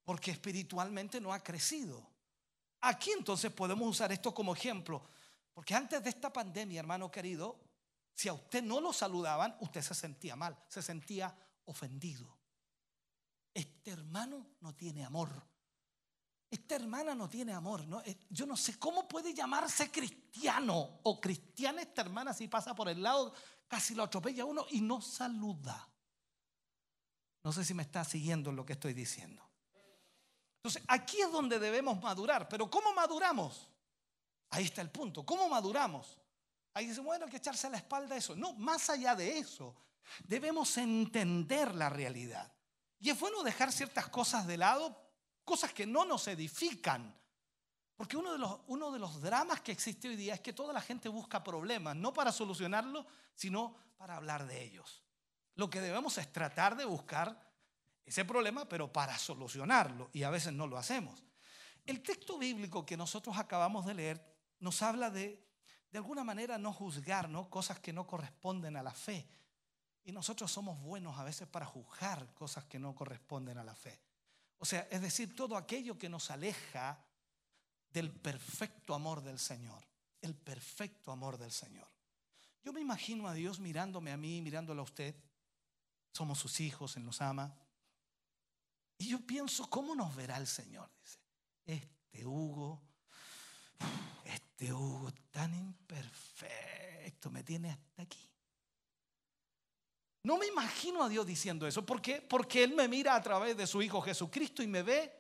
Speaker 5: porque espiritualmente no ha crecido. Aquí entonces podemos usar esto como ejemplo, porque antes de esta pandemia, hermano querido, si a usted no lo saludaban, usted se sentía mal, se sentía ofendido. Este hermano no tiene amor. Esta hermana no tiene amor. ¿no? Eh, yo no sé cómo puede llamarse cristiano o cristiana esta hermana si pasa por el lado, casi lo atropella uno y no saluda. No sé si me está siguiendo en lo que estoy diciendo. Entonces, aquí es donde debemos madurar. Pero ¿cómo maduramos? Ahí está el punto. ¿Cómo maduramos? Ahí dice, bueno, hay que echarse a la espalda eso. No, más allá de eso, debemos entender la realidad. Y es bueno dejar ciertas cosas de lado, cosas que no nos edifican. Porque uno de, los, uno de los dramas que existe hoy día es que toda la gente busca problemas, no para solucionarlos, sino para hablar de ellos. Lo que debemos es tratar de buscar ese problema, pero para solucionarlo, y a veces no lo hacemos. El texto bíblico que nosotros acabamos de leer nos habla de, de alguna manera, no juzgar ¿no? cosas que no corresponden a la fe. Y nosotros somos buenos a veces para juzgar cosas que no corresponden a la fe. O sea, es decir, todo aquello que nos aleja del perfecto amor del Señor. El perfecto amor del Señor. Yo me imagino a Dios mirándome a mí, mirándolo a usted. Somos sus hijos, Él nos ama. Y yo pienso, ¿cómo nos verá el Señor? Dice, este Hugo, este Hugo tan imperfecto, me tiene hasta aquí. No me imagino a Dios diciendo eso. ¿Por qué? Porque Él me mira a través de su Hijo Jesucristo y me ve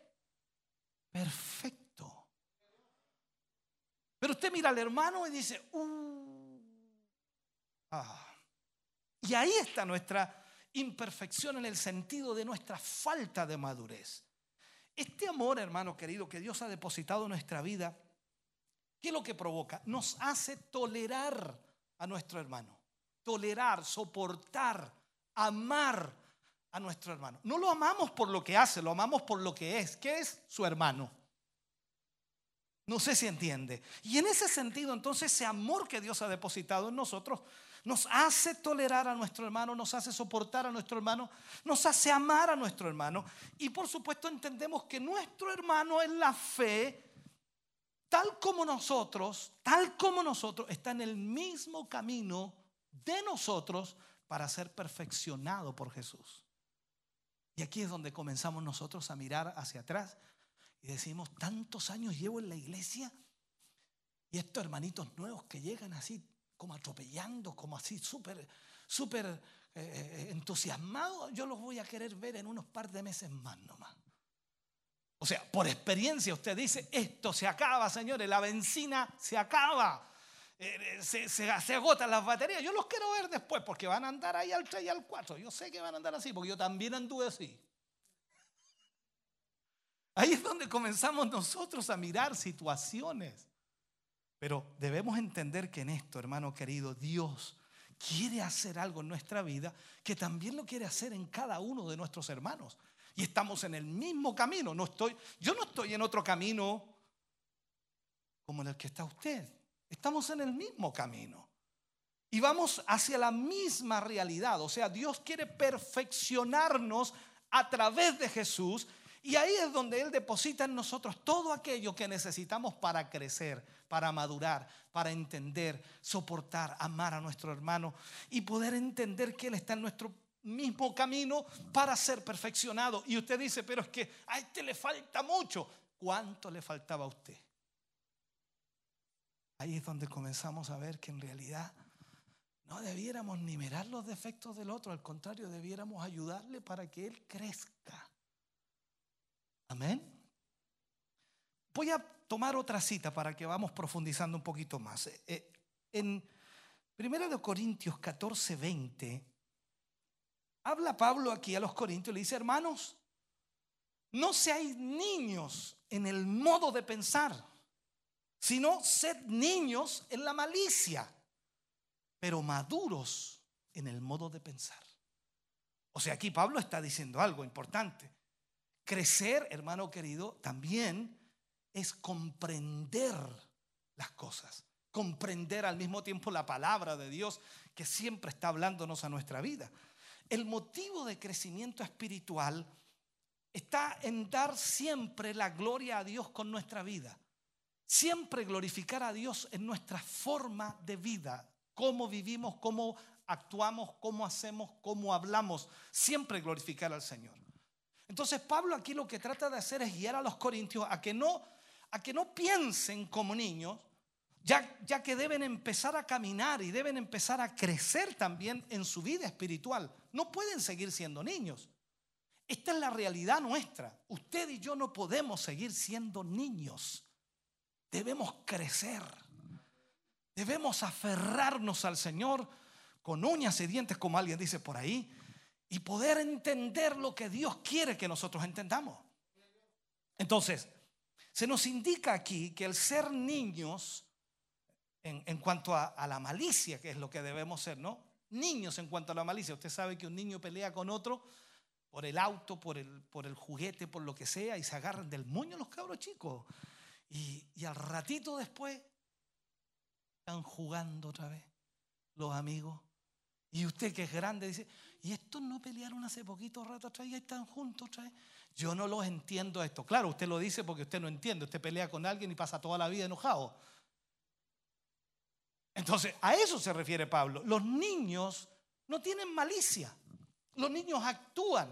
Speaker 5: perfecto. Pero usted mira al hermano y dice, "Uh, ah". y ahí está nuestra imperfección en el sentido de nuestra falta de madurez. Este amor, hermano querido, que Dios ha depositado en nuestra vida, ¿qué es lo que provoca? Nos hace tolerar a nuestro hermano, tolerar, soportar, amar a nuestro hermano. No lo amamos por lo que hace, lo amamos por lo que es. ¿Qué es su hermano? No sé si entiende. Y en ese sentido, entonces, ese amor que Dios ha depositado en nosotros nos hace tolerar a nuestro hermano, nos hace soportar a nuestro hermano, nos hace amar a nuestro hermano. Y por supuesto entendemos que nuestro hermano en la fe, tal como nosotros, tal como nosotros, está en el mismo camino de nosotros para ser perfeccionado por Jesús. Y aquí es donde comenzamos nosotros a mirar hacia atrás y decimos, tantos años llevo en la iglesia y estos hermanitos nuevos que llegan así como atropellando, como así súper, súper eh, eh, entusiasmados, yo los voy a querer ver en unos par de meses más nomás. O sea, por experiencia usted dice, esto se acaba, señores, la benzina se acaba. Eh, se, se, se, agotan las baterías. Yo los quiero ver después porque van a andar ahí al 3 y al 4. Yo sé que van a andar así porque yo también anduve así. Ahí es donde comenzamos nosotros a mirar situaciones. Pero debemos entender que en esto, hermano querido, Dios quiere hacer algo en nuestra vida que también lo quiere hacer en cada uno de nuestros hermanos. Y estamos en el mismo camino. No estoy, yo no estoy en otro camino como en el que está usted. Estamos en el mismo camino. Y vamos hacia la misma realidad. O sea, Dios quiere perfeccionarnos a través de Jesús. Y ahí es donde Él deposita en nosotros todo aquello que necesitamos para crecer, para madurar, para entender, soportar, amar a nuestro hermano y poder entender que Él está en nuestro mismo camino para ser perfeccionado. Y usted dice, pero es que a este le falta mucho. ¿Cuánto le faltaba a usted? Ahí es donde comenzamos a ver que en realidad no debiéramos ni mirar los defectos del otro, al contrario, debiéramos ayudarle para que él crezca. Amén. Voy a tomar otra cita para que vamos profundizando un poquito más. Eh, en 1 Corintios 14, 20, habla Pablo aquí a los Corintios y le dice, hermanos, no seáis niños en el modo de pensar sino sed niños en la malicia, pero maduros en el modo de pensar. O sea, aquí Pablo está diciendo algo importante. Crecer, hermano querido, también es comprender las cosas, comprender al mismo tiempo la palabra de Dios que siempre está hablándonos a nuestra vida. El motivo de crecimiento espiritual está en dar siempre la gloria a Dios con nuestra vida. Siempre glorificar a Dios en nuestra forma de vida, cómo vivimos, cómo actuamos, cómo hacemos, cómo hablamos. Siempre glorificar al Señor. Entonces Pablo aquí lo que trata de hacer es guiar a los corintios a que no, a que no piensen como niños, ya, ya que deben empezar a caminar y deben empezar a crecer también en su vida espiritual. No pueden seguir siendo niños. Esta es la realidad nuestra. Usted y yo no podemos seguir siendo niños. Debemos crecer. Debemos aferrarnos al Señor con uñas y dientes, como alguien dice por ahí, y poder entender lo que Dios quiere que nosotros entendamos. Entonces, se nos indica aquí que el ser niños, en, cuanto a, la malicia, que es lo que debemos ser, ¿no? Niños en cuanto a la malicia. Usted sabe que un niño pelea con otro por el auto, por el, juguete, por lo que sea, y se agarran del moño los cabros chicos. Y, al ratito después están jugando otra vez los amigos. Y usted que es grande dice, ¿y estos no pelearon hace poquito rato atrás y están juntos otra vez? Yo no los entiendo esto. Claro, usted lo dice porque usted no entiende. Usted pelea con alguien y pasa toda la vida enojado. Entonces, a eso se refiere Pablo. Los niños no tienen malicia. Los niños actúan,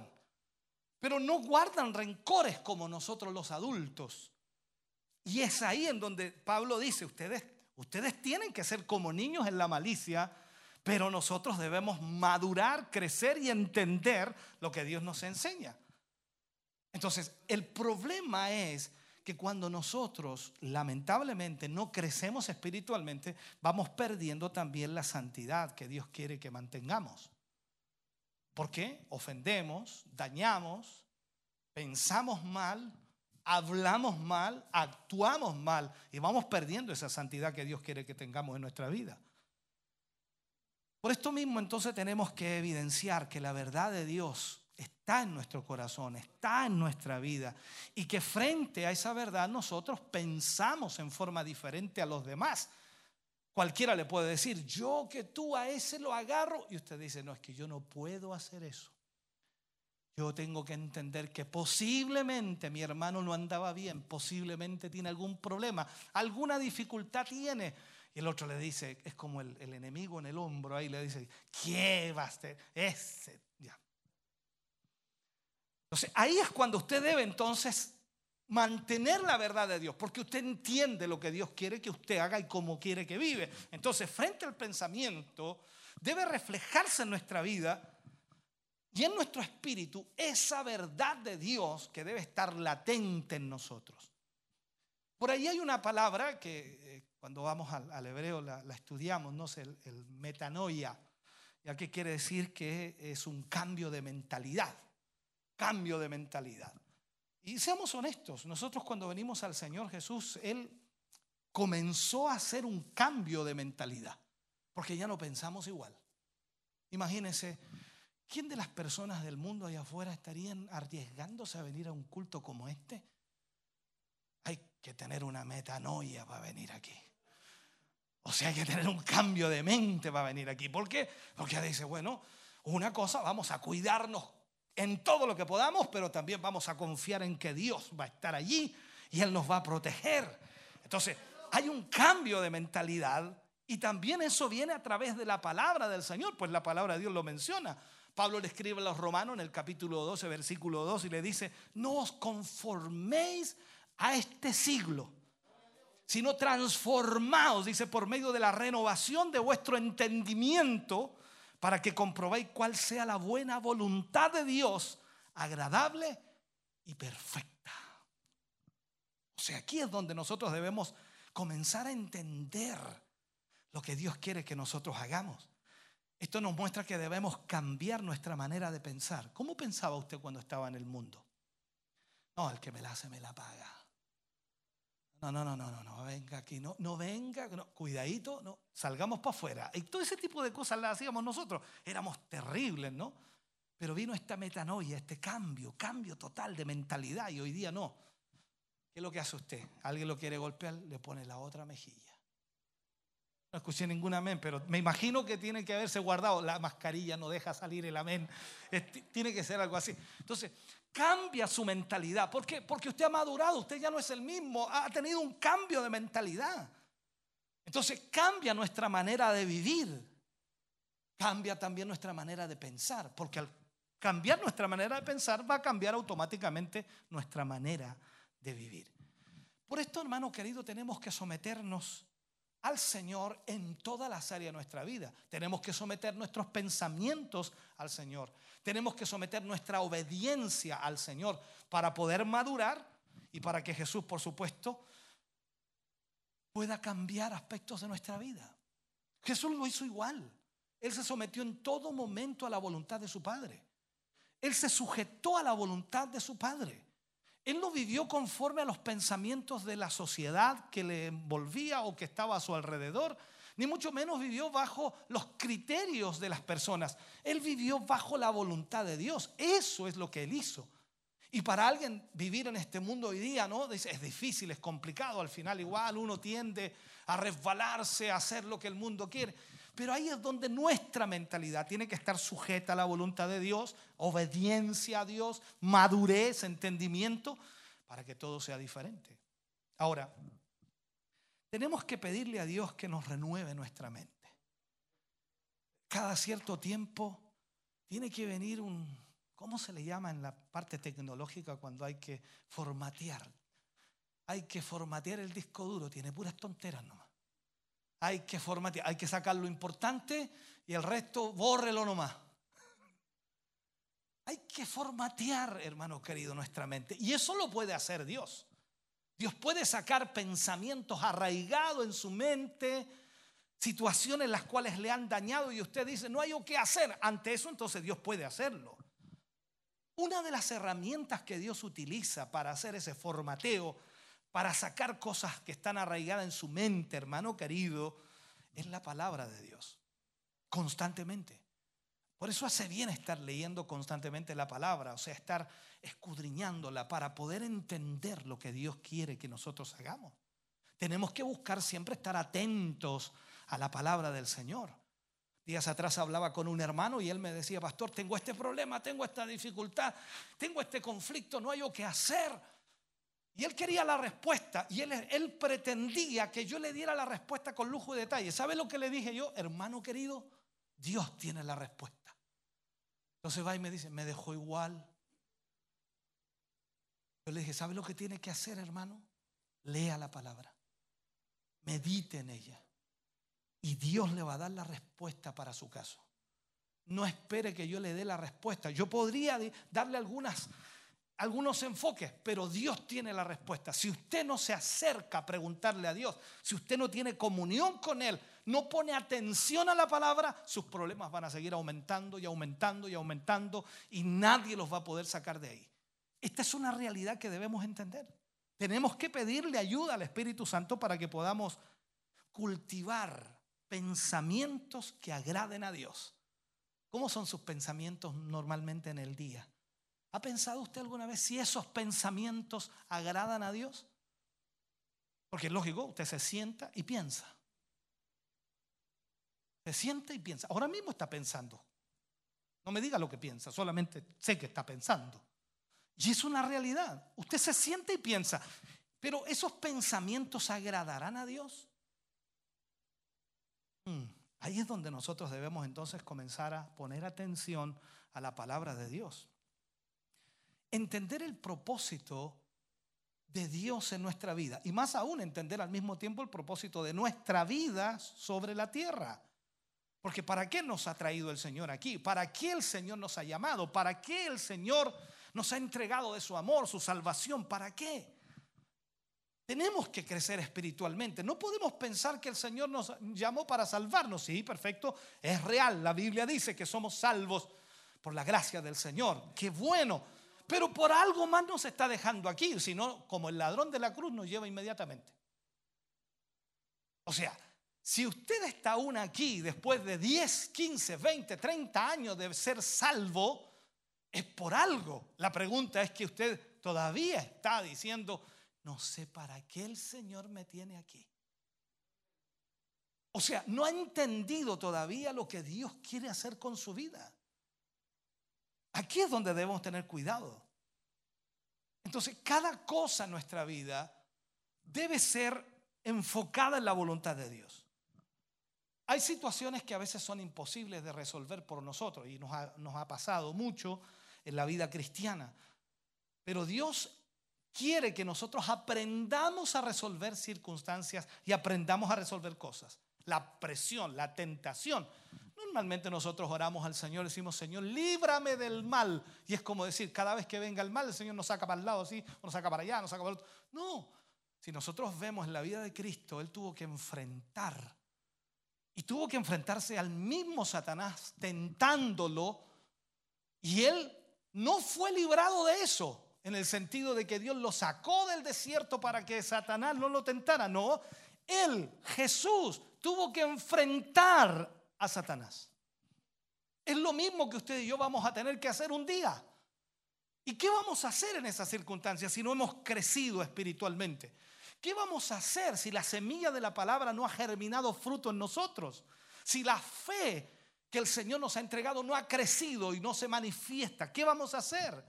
Speaker 5: pero no guardan rencores como nosotros los adultos. Y es ahí en donde Pablo dice, ustedes, ustedes tienen que ser como niños en la malicia, pero nosotros debemos madurar, crecer y entender lo que Dios nos enseña. Entonces, el problema es que cuando nosotros lamentablemente no crecemos espiritualmente, vamos perdiendo también la santidad que Dios quiere que mantengamos. ¿Por qué? Ofendemos, dañamos, pensamos mal, hablamos mal, actuamos mal y vamos perdiendo esa santidad que Dios quiere que tengamos en nuestra vida. Por esto mismo entonces tenemos que evidenciar que la verdad de Dios está en nuestro corazón, está en nuestra vida y que frente a esa verdad nosotros pensamos en forma diferente a los demás. Cualquiera le puede decir, yo que tú a ese lo agarro y usted dice, no, es que yo no puedo hacer eso. Yo tengo que entender que posiblemente mi hermano no andaba bien, posiblemente tiene algún problema, alguna dificultad tiene. Y el otro le dice, es como el, el enemigo en el hombro, ahí le dice, ¿qué va a ser? Ese. Entonces, ahí es cuando usted debe entonces mantener la verdad de Dios, porque usted entiende lo que Dios quiere que usted haga y cómo quiere que vive. Entonces, frente al pensamiento, debe reflejarse en nuestra vida y en nuestro espíritu esa verdad de Dios que debe estar latente en nosotros. Por ahí hay una palabra que eh, cuando vamos al, hebreo la, estudiamos, no sé, el, el metanoia, ya que quiere decir que es un cambio de mentalidad, cambio de mentalidad. Y seamos honestos, nosotros cuando venimos al Señor Jesús, Él comenzó a hacer un cambio de mentalidad, porque ya no pensamos igual. Imagínense, ¿quién de las personas del mundo allá afuera estarían arriesgándose a venir a un culto como este? Hay que tener una metanoia para venir aquí. O sea, hay que tener un cambio de mente para venir aquí. ¿Por qué? Porque dice, bueno, una cosa, vamos a cuidarnos en todo lo que podamos, pero también vamos a confiar en que Dios va a estar allí y Él nos va a proteger. Entonces, hay un cambio de mentalidad y también eso viene a través de la palabra del Señor, pues la palabra de Dios lo menciona. Pablo le escribe a los romanos en el capítulo 12, versículo 2 y le dice, no os conforméis a este siglo, sino transformaos, dice, por medio de la renovación de vuestro entendimiento para que comprobéis cuál sea la buena voluntad de Dios, agradable y perfecta. O sea, aquí es donde nosotros debemos comenzar a entender lo que Dios quiere que nosotros hagamos. Esto nos muestra que debemos cambiar nuestra manera de pensar. ¿Cómo pensaba usted cuando estaba en el mundo? No, el que me la hace me la paga. No, no, no, no, no, no, venga aquí, no, no venga, cuidadito, no, salgamos para afuera. Y todo ese tipo de cosas las hacíamos nosotros. Éramos terribles, ¿no? Pero vino esta metanoia, este cambio, cambio total de mentalidad y hoy día no. ¿Qué es lo que hace usted? Alguien lo quiere golpear, le pone la otra mejilla. No escuché ningún amén, pero me imagino que tiene que haberse guardado. La mascarilla no deja salir el amén. Tiene que ser algo así. Entonces, cambia su mentalidad. ¿Por qué? Porque usted ha madurado, usted ya no es el mismo, ha tenido un cambio de mentalidad. Entonces cambia nuestra manera de vivir, cambia también nuestra manera de pensar, porque al cambiar nuestra manera de pensar va a cambiar automáticamente nuestra manera de vivir. Por esto, hermano querido, tenemos que someternos al Señor en todas las áreas de nuestra vida. Tenemos que someter nuestros pensamientos al Señor. Tenemos que someter nuestra obediencia al Señor para poder madurar y para que Jesús, por supuesto, pueda cambiar aspectos de nuestra vida. Jesús lo hizo igual. Él se sometió en todo momento a la voluntad de su Padre. Él se sujetó a la voluntad de su Padre. Él no vivió conforme a los pensamientos de la sociedad que le envolvía o que estaba a su alrededor, ni mucho menos vivió bajo los criterios de las personas. Él vivió bajo la voluntad de Dios. Eso es lo que él hizo. Y para alguien vivir en este mundo hoy día, ¿no? Es difícil, es complicado. Al final igual uno tiende a resbalarse, a hacer lo que el mundo quiere. Pero ahí es donde nuestra mentalidad tiene que estar sujeta a la voluntad de Dios, obediencia a Dios, madurez, entendimiento, para que todo sea diferente. Ahora, tenemos que pedirle a Dios que nos renueve nuestra mente. Cada cierto tiempo tiene que venir un, ¿cómo se le llama en la parte tecnológica cuando hay que formatear? Hay que formatear el disco duro, tiene puras tonteras nomás. Hay que formatear, hay que sacar lo importante y el resto bórrelo nomás. Hay que formatear, hermano querido, nuestra mente. Y eso lo puede hacer Dios. Dios puede sacar pensamientos arraigados en su mente, situaciones las cuales le han dañado y usted dice, no hay o qué hacer. Ante eso entonces Dios puede hacerlo. Una de las herramientas que Dios utiliza para hacer ese formateo, para sacar cosas que están arraigadas en su mente, hermano querido, es la palabra de Dios. Constantemente. Por eso hace bien estar leyendo constantemente la palabra, o sea, estar escudriñándola para poder entender lo que Dios quiere que nosotros hagamos. Tenemos que buscar siempre estar atentos a la palabra del Señor. Días atrás hablaba con un hermano y él me decía, pastor, tengo este problema, tengo esta dificultad, tengo este conflicto, no hay o qué hacer. Y él quería la respuesta y él, pretendía que yo le diera la respuesta con lujo y detalle. ¿Sabe lo que le dije yo? Hermano querido, Dios tiene la respuesta. Entonces va y me dice, me dejó igual. Yo le dije, ¿sabe lo que tiene que hacer, hermano? Lea la palabra. Medite en ella. Y Dios le va a dar la respuesta para su caso. No espere que yo le dé la respuesta. Yo podría darle algunas, algunos enfoques, pero Dios tiene la respuesta. Si usted no se acerca a preguntarle a Dios, si usted no tiene comunión con Él, no pone atención a la palabra, sus problemas van a seguir aumentando y aumentando y aumentando y nadie los va a poder sacar de ahí. Esta es una realidad que debemos entender. Tenemos que pedirle ayuda al Espíritu Santo para que podamos cultivar pensamientos que agraden a Dios. ¿Cómo son sus pensamientos normalmente en el día? ¿Ha pensado usted alguna vez si esos pensamientos agradan a Dios? Porque es lógico, usted se sienta y piensa. Se sienta y piensa. Ahora mismo está pensando. No me diga lo que piensa, solamente sé que está pensando. Y es una realidad. Usted se sienta y piensa. Pero esos pensamientos agradarán a Dios. Mm, ahí es donde nosotros debemos entonces comenzar a poner atención a la palabra de Dios. Entender el propósito de Dios en nuestra vida y más aún entender al mismo tiempo el propósito de nuestra vida sobre la tierra. Porque ¿para qué nos ha traído el Señor aquí? ¿Para qué el Señor nos ha llamado? ¿Para qué el Señor nos ha entregado de su amor, su salvación? ¿Para qué? Tenemos que crecer espiritualmente. No podemos pensar que el Señor nos llamó para salvarnos. Sí, perfecto, es real. La Biblia dice que somos salvos por la gracia del Señor. Qué bueno. Pero por algo más nos está dejando aquí, sino como el ladrón de la cruz nos lleva inmediatamente. O sea, si usted está aún aquí después de 10, 15, 20, 30 años de ser salvo, es por algo. La pregunta es que usted todavía está diciendo, no sé para qué el Señor me tiene aquí. O sea, no ha entendido todavía lo que Dios quiere hacer con su vida. Aquí es donde debemos tener cuidado. Entonces, cada cosa en nuestra vida debe ser enfocada en la voluntad de Dios. Hay situaciones que a veces son imposibles de resolver por nosotros y nos ha, pasado mucho en la vida cristiana. Pero Dios quiere que nosotros aprendamos a resolver circunstancias y aprendamos a resolver cosas. La presión, la tentación. Normalmente nosotros oramos al Señor, decimos, Señor, líbrame del mal. Y es como decir, cada vez que venga el mal, el Señor nos saca para el lado así, o nos saca para allá, nos saca para el otro. No, si nosotros vemos en la vida de Cristo, Él tuvo que enfrentar. Y tuvo que enfrentarse al mismo Satanás tentándolo. Y Él no fue librado de eso en el sentido de que Dios lo sacó del desierto para que Satanás no lo tentara. No, él, Jesús, tuvo que enfrentar a Satanás. Es lo mismo que usted y yo vamos a tener que hacer un día. ¿Y qué vamos a hacer en esas circunstancias si no hemos crecido espiritualmente? ¿Qué vamos a hacer si la semilla de la palabra no ha germinado fruto en nosotros? Si la fe que el Señor nos ha entregado no ha crecido y no se manifiesta, ¿qué vamos a hacer?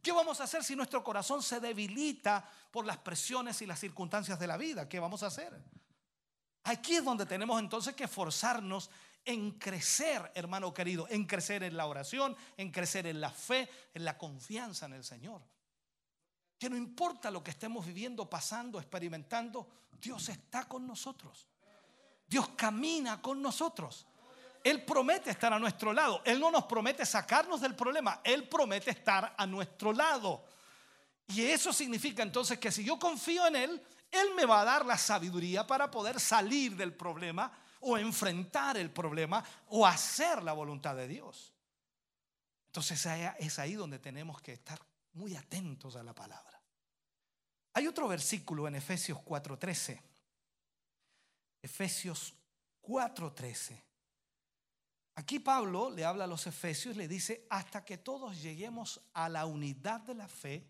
Speaker 5: ¿Qué vamos a hacer si nuestro corazón se debilita por las presiones y las circunstancias de la vida? ¿Qué vamos a hacer? Aquí es donde tenemos entonces que esforzarnos en crecer, hermano querido, en crecer en la oración, en crecer en la fe, en la confianza en el Señor. Que no importa lo que estemos viviendo, pasando, experimentando, Dios está con nosotros. Dios camina con nosotros. Él promete estar a nuestro lado. Él no nos promete sacarnos del problema. Él promete estar a nuestro lado. Y eso significa entonces que si yo confío en Él, Él me va a dar la sabiduría para poder salir del problema o enfrentar el problema o hacer la voluntad de Dios. Entonces es ahí donde tenemos que estar muy atentos a la palabra. Hay otro versículo en Efesios 4:13. Efesios 4:13. Aquí Pablo le habla a los efesios le dice, hasta que todos lleguemos a la unidad de la fe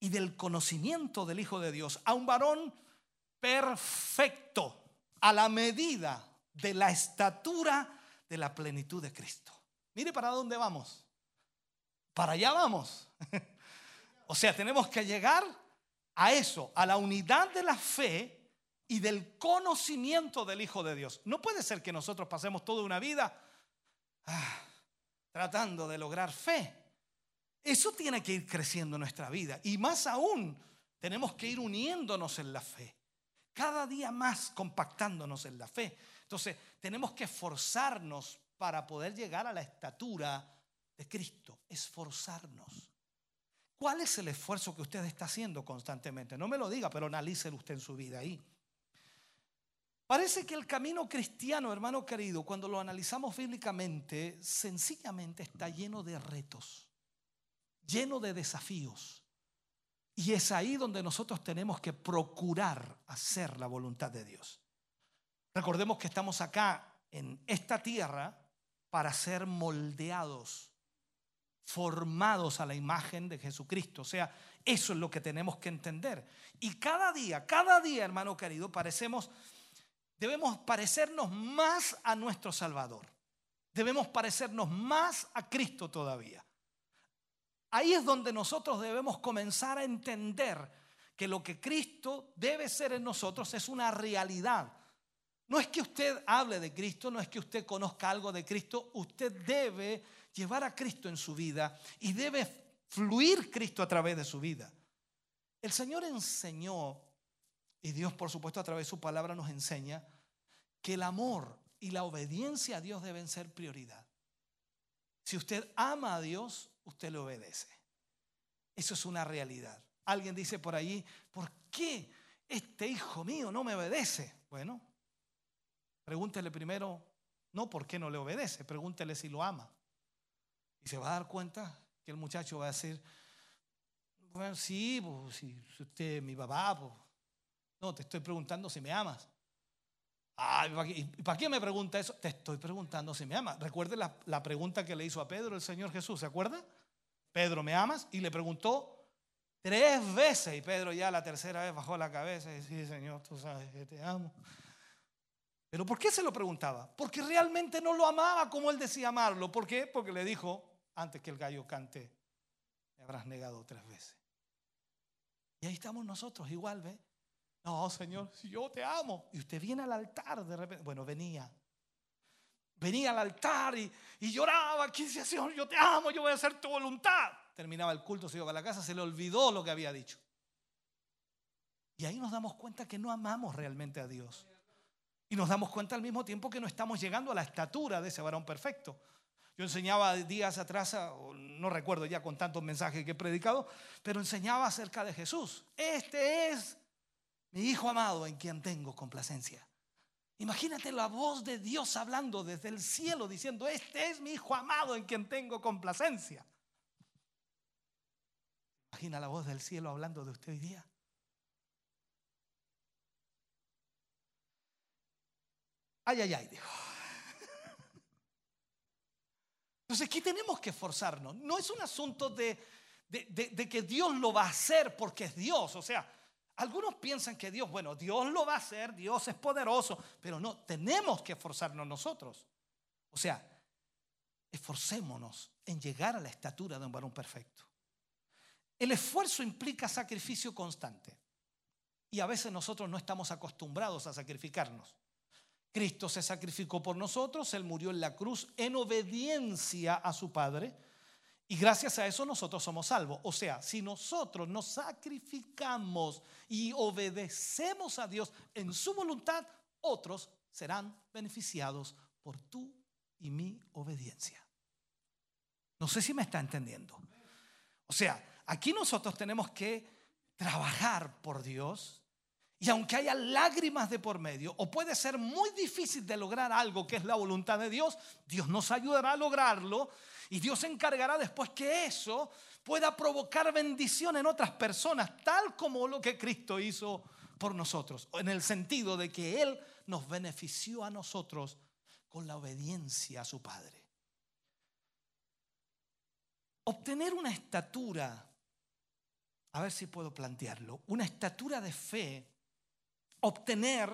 Speaker 5: y del conocimiento del Hijo de Dios, a un varón perfecto, a la medida de la estatura de la plenitud de Cristo. Mire para dónde vamos. Para allá vamos. *laughs* o sea, tenemos que llegar a eso, a la unidad de la fe y del conocimiento del Hijo de Dios. No puede ser que nosotros pasemos toda una vida ah, tratando de lograr fe. Eso tiene que ir creciendo en nuestra vida. Y más aún, tenemos que ir uniéndonos en la fe. Cada día más compactándonos en la fe. Entonces, tenemos que esforzarnos para poder llegar a la estatura de Cristo. Esforzarnos. ¿Cuál es el esfuerzo que usted está haciendo constantemente? No me lo diga, pero analícelo usted en su vida ahí. Parece que el camino cristiano, hermano querido, cuando lo analizamos bíblicamente, sencillamente está lleno de retos, lleno de desafíos. Y es ahí donde nosotros tenemos que procurar hacer la voluntad de Dios. Recordemos que estamos acá en esta tierra para ser moldeados, formados a la imagen de Jesucristo. O sea, eso es lo que tenemos que entender. Y cada día, cada día, hermano querido, parecemos debemos parecernos más a nuestro Salvador. Debemos parecernos más a Cristo todavía. Ahí es donde nosotros debemos comenzar a entender que lo que Cristo debe ser en nosotros es una realidad. No es que usted hable de Cristo, no es que usted conozca algo de Cristo, usted debe llevar a Cristo en su vida y debe fluir Cristo a través de su vida. El Señor enseñó y Dios, por supuesto, a través de su palabra nos enseña que el amor y la obediencia a Dios deben ser prioridad. Si usted ama a Dios, usted le obedece. Eso es una realidad. Alguien dice por allí, ¿por qué este hijo mío no me obedece? Bueno, pregúntele primero, no por qué no le obedece, pregúntele si lo ama. Y se va a dar cuenta que el muchacho va a decir, bueno, sí, pues, si usted es mi papá, pues, no, te estoy preguntando si me amas. ¿y para qué me pregunta eso? Te estoy preguntando si me amas. Recuerde la, la, pregunta que le hizo a Pedro el Señor Jesús, ¿se acuerda? Pedro, ¿me amas? Y le preguntó tres veces y Pedro ya la tercera vez bajó la cabeza y dice, sí, Señor, tú sabes que te amo. Pero ¿por qué se lo preguntaba? Porque realmente no lo amaba como él decía amarlo. ¿Por qué? Porque le dijo, antes que el gallo cante, me habrás negado tres veces. Y ahí estamos nosotros igual, ¿ve? No, Señor, si yo te amo. Y usted viene al altar de repente. Bueno, venía. Venía al altar y, lloraba. ¿Quién decía, Señor, yo te amo, yo voy a hacer tu voluntad? Terminaba el culto, se iba a la casa, se le olvidó lo que había dicho. Y ahí nos damos cuenta que no amamos realmente a Dios. Y nos damos cuenta al mismo tiempo que no estamos llegando a la estatura de ese varón perfecto. Yo enseñaba días atrás, no recuerdo ya con tantos mensajes que he predicado, pero enseñaba acerca de Jesús. Este es mi hijo amado en quien tengo complacencia. Imagínate la voz de Dios hablando desde el cielo diciendo, este es mi hijo amado en quien tengo complacencia. Imagina la voz del cielo hablando de usted hoy día. Ay, ay, ay, dijo. *laughs* Entonces aquí tenemos que esforzarnos. No es un asunto de, de que Dios lo va a hacer porque es Dios. O sea, algunos piensan que Dios, bueno, Dios lo va a hacer, Dios es poderoso, pero no, tenemos que esforzarnos nosotros. O sea, esforcémonos en llegar a la estatura de un varón perfecto. El esfuerzo implica sacrificio constante. Y a veces nosotros no estamos acostumbrados a sacrificarnos. Cristo se sacrificó por nosotros, Él murió en la cruz en obediencia a su Padre y gracias a eso nosotros somos salvos. O sea, si nosotros nos sacrificamos y obedecemos a Dios en su voluntad, otros serán beneficiados por tu y mi obediencia. No sé si me está entendiendo. O sea, Aquí nosotros tenemos que trabajar por Dios y aunque haya lágrimas de por medio, o puede ser muy difícil de lograr algo que es la voluntad de Dios, Dios nos ayudará a lograrlo y Dios se encargará después que eso pueda provocar bendición en otras personas, tal como lo que Cristo hizo por nosotros, en el sentido de que Él nos benefició a nosotros con la obediencia a su Padre. Obtener una estatura, a ver si puedo plantearlo, una estatura de fe, obtener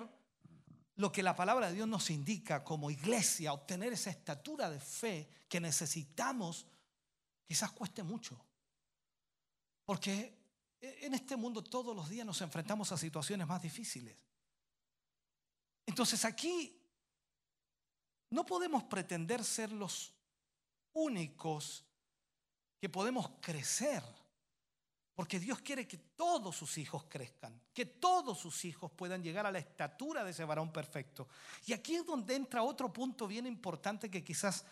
Speaker 5: lo que la palabra de Dios nos indica como iglesia, obtener esa estatura de fe que necesitamos, quizás cueste mucho. Porque en este mundo todos los días nos enfrentamos a situaciones más difíciles. Entonces aquí no podemos pretender ser los únicos que podemos crecer, porque Dios quiere que todos sus hijos crezcan, que todos sus hijos puedan llegar a la estatura de ese varón perfecto. Y aquí es donde entra otro punto bien importante que quizás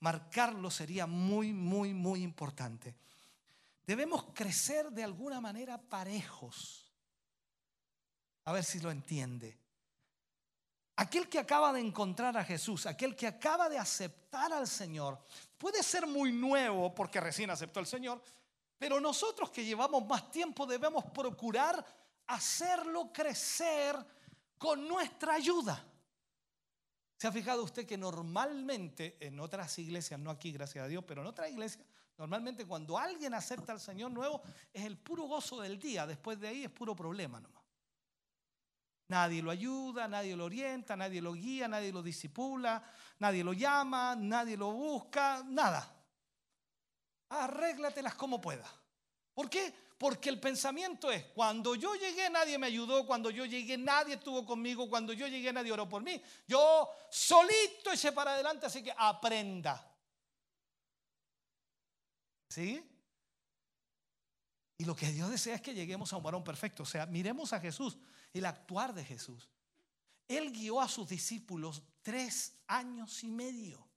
Speaker 5: marcarlo sería muy, muy, muy importante. Debemos crecer de alguna manera parejos. A ver si lo entiende. Aquel que acaba de encontrar a Jesús, aquel que acaba de aceptar al Señor, puede ser muy nuevo porque recién aceptó al Señor, pero nosotros que llevamos más tiempo debemos procurar hacerlo crecer con nuestra ayuda. ¿Se ha fijado usted que normalmente en otras iglesias, no aquí gracias a Dios, pero en otras iglesias, Normalmente cuando alguien acepta al Señor nuevo es el puro gozo del día, después de ahí es puro problema nomás. Nadie lo ayuda, nadie lo orienta, nadie lo guía, nadie lo disipula, nadie lo llama, nadie lo busca, nada. Arréglatelas como pueda. ¿Por qué? Porque el pensamiento es, cuando yo llegué nadie me ayudó, cuando yo llegué nadie estuvo conmigo, cuando yo llegué nadie oró por mí. Yo solito eché para adelante, así que aprenda. ¿Sí? Y lo que Dios desea es que lleguemos a un varón perfecto. O sea, miremos a Jesús, el actuar de Jesús. Él guió a sus discípulos tres años y medio.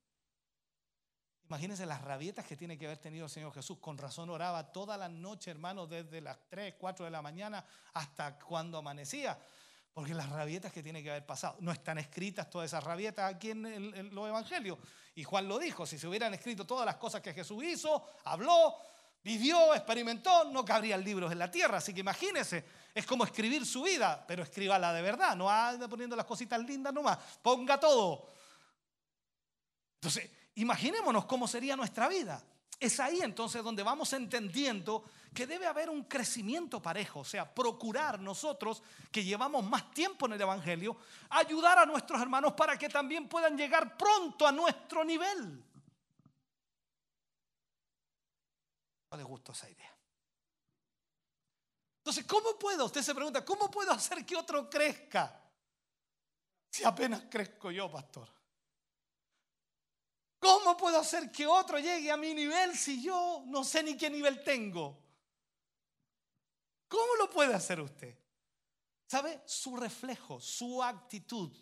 Speaker 5: Imagínense las rabietas que tiene que haber tenido el Señor Jesús. Con razón oraba toda la noche, hermanos, desde las 3, 4 de la mañana hasta cuando amanecía. Porque las rabietas que tiene que haber pasado. No están escritas todas esas rabietas aquí en, los evangelios. Y Juan lo dijo, si se hubieran escrito todas las cosas que Jesús hizo, habló, vivió, experimentó, no cabrían libros en la tierra. Así que imagínense, es como escribir su vida, pero escríbala de verdad, no anda poniendo las cositas lindas nomás, ponga todo. Entonces, imaginémonos cómo sería nuestra vida. Es ahí entonces donde vamos entendiendo que debe haber un crecimiento parejo, o sea, procurar nosotros que llevamos más tiempo en el Evangelio, ayudar a nuestros hermanos para que también puedan llegar pronto a nuestro nivel. No le gustó esa idea. Entonces, ¿cómo puedo? Usted se pregunta, ¿cómo puedo hacer que otro crezca? Si apenas crezco yo, pastor. ¿Cómo puedo hacer que otro llegue a mi nivel si yo no sé ni qué nivel tengo? ¿Cómo lo puede hacer usted? ¿Sabe? Su reflejo, su actitud.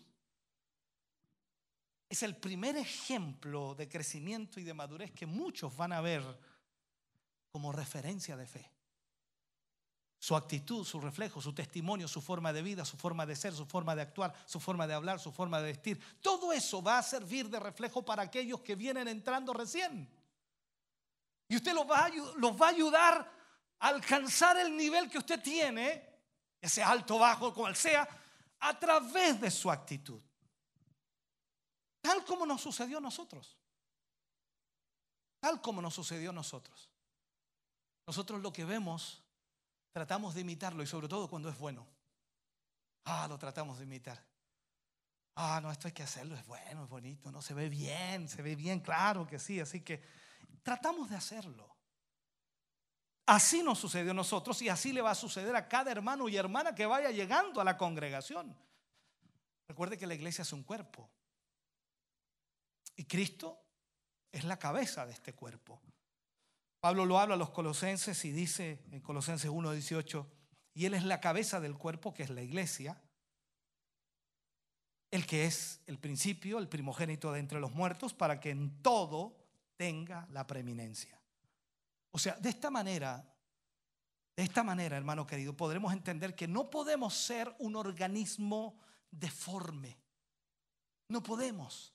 Speaker 5: Es el primer ejemplo de crecimiento y de madurez que muchos van a ver como referencia de fe su actitud, su reflejo, su testimonio, su forma de vida, su forma de ser, su forma de actuar, su forma de hablar, su forma de vestir. Todo eso va a servir de reflejo para aquellos que vienen entrando recién. Y usted los va a, ayudar a alcanzar el nivel que usted tiene, sea alto, bajo, cual sea, a través de su actitud. Tal como nos sucedió a nosotros. Tal como nos sucedió a nosotros. Nosotros lo que vemos tratamos de imitarlo y sobre todo cuando es bueno. Ah, lo tratamos de imitar. Ah, no, esto hay que hacerlo, es bueno, es bonito, no se ve bien, se ve bien, claro que sí, así que tratamos de hacerlo. Así nos sucedió a nosotros y así le va a suceder a cada hermano y hermana que vaya llegando a la congregación. Recuerde que la iglesia es un cuerpo y Cristo es la cabeza de este cuerpo. Pablo lo habla a los colosenses y dice en Colosenses 1:18, y Él es la cabeza del cuerpo, que es la iglesia, el que es el principio, el primogénito de entre los muertos, para que en todo tenga la preeminencia. O sea, de esta manera De esta manera, hermano querido, podremos entender que no podemos ser un organismo deforme. No podemos.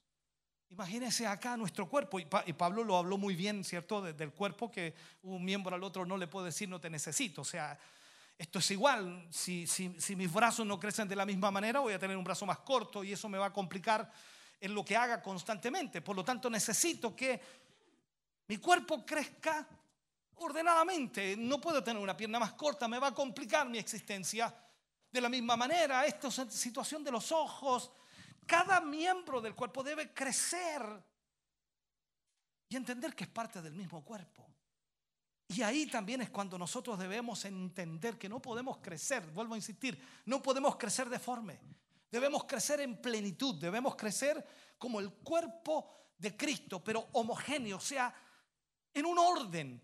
Speaker 5: Imagínense acá nuestro cuerpo, y, Pablo lo habló muy bien, ¿cierto? Del cuerpo que un miembro al otro no le puede decir no te necesito. O sea, esto es igual, si, si mis brazos no crecen de la misma manera, voy a tener un brazo más corto y eso me va a complicar en lo que haga constantemente. Por lo tanto, necesito que mi cuerpo crezca ordenadamente. No puedo tener una pierna más corta, me va a complicar mi existencia. De la misma manera, esta situación de los ojos, cada miembro del cuerpo debe crecer y entender que es parte del mismo cuerpo. Y ahí también es cuando nosotros debemos entender que no podemos crecer, vuelvo a insistir, no podemos crecer deforme. Debemos crecer en plenitud, debemos crecer como el cuerpo de Cristo, pero homogéneo, o sea, en un orden.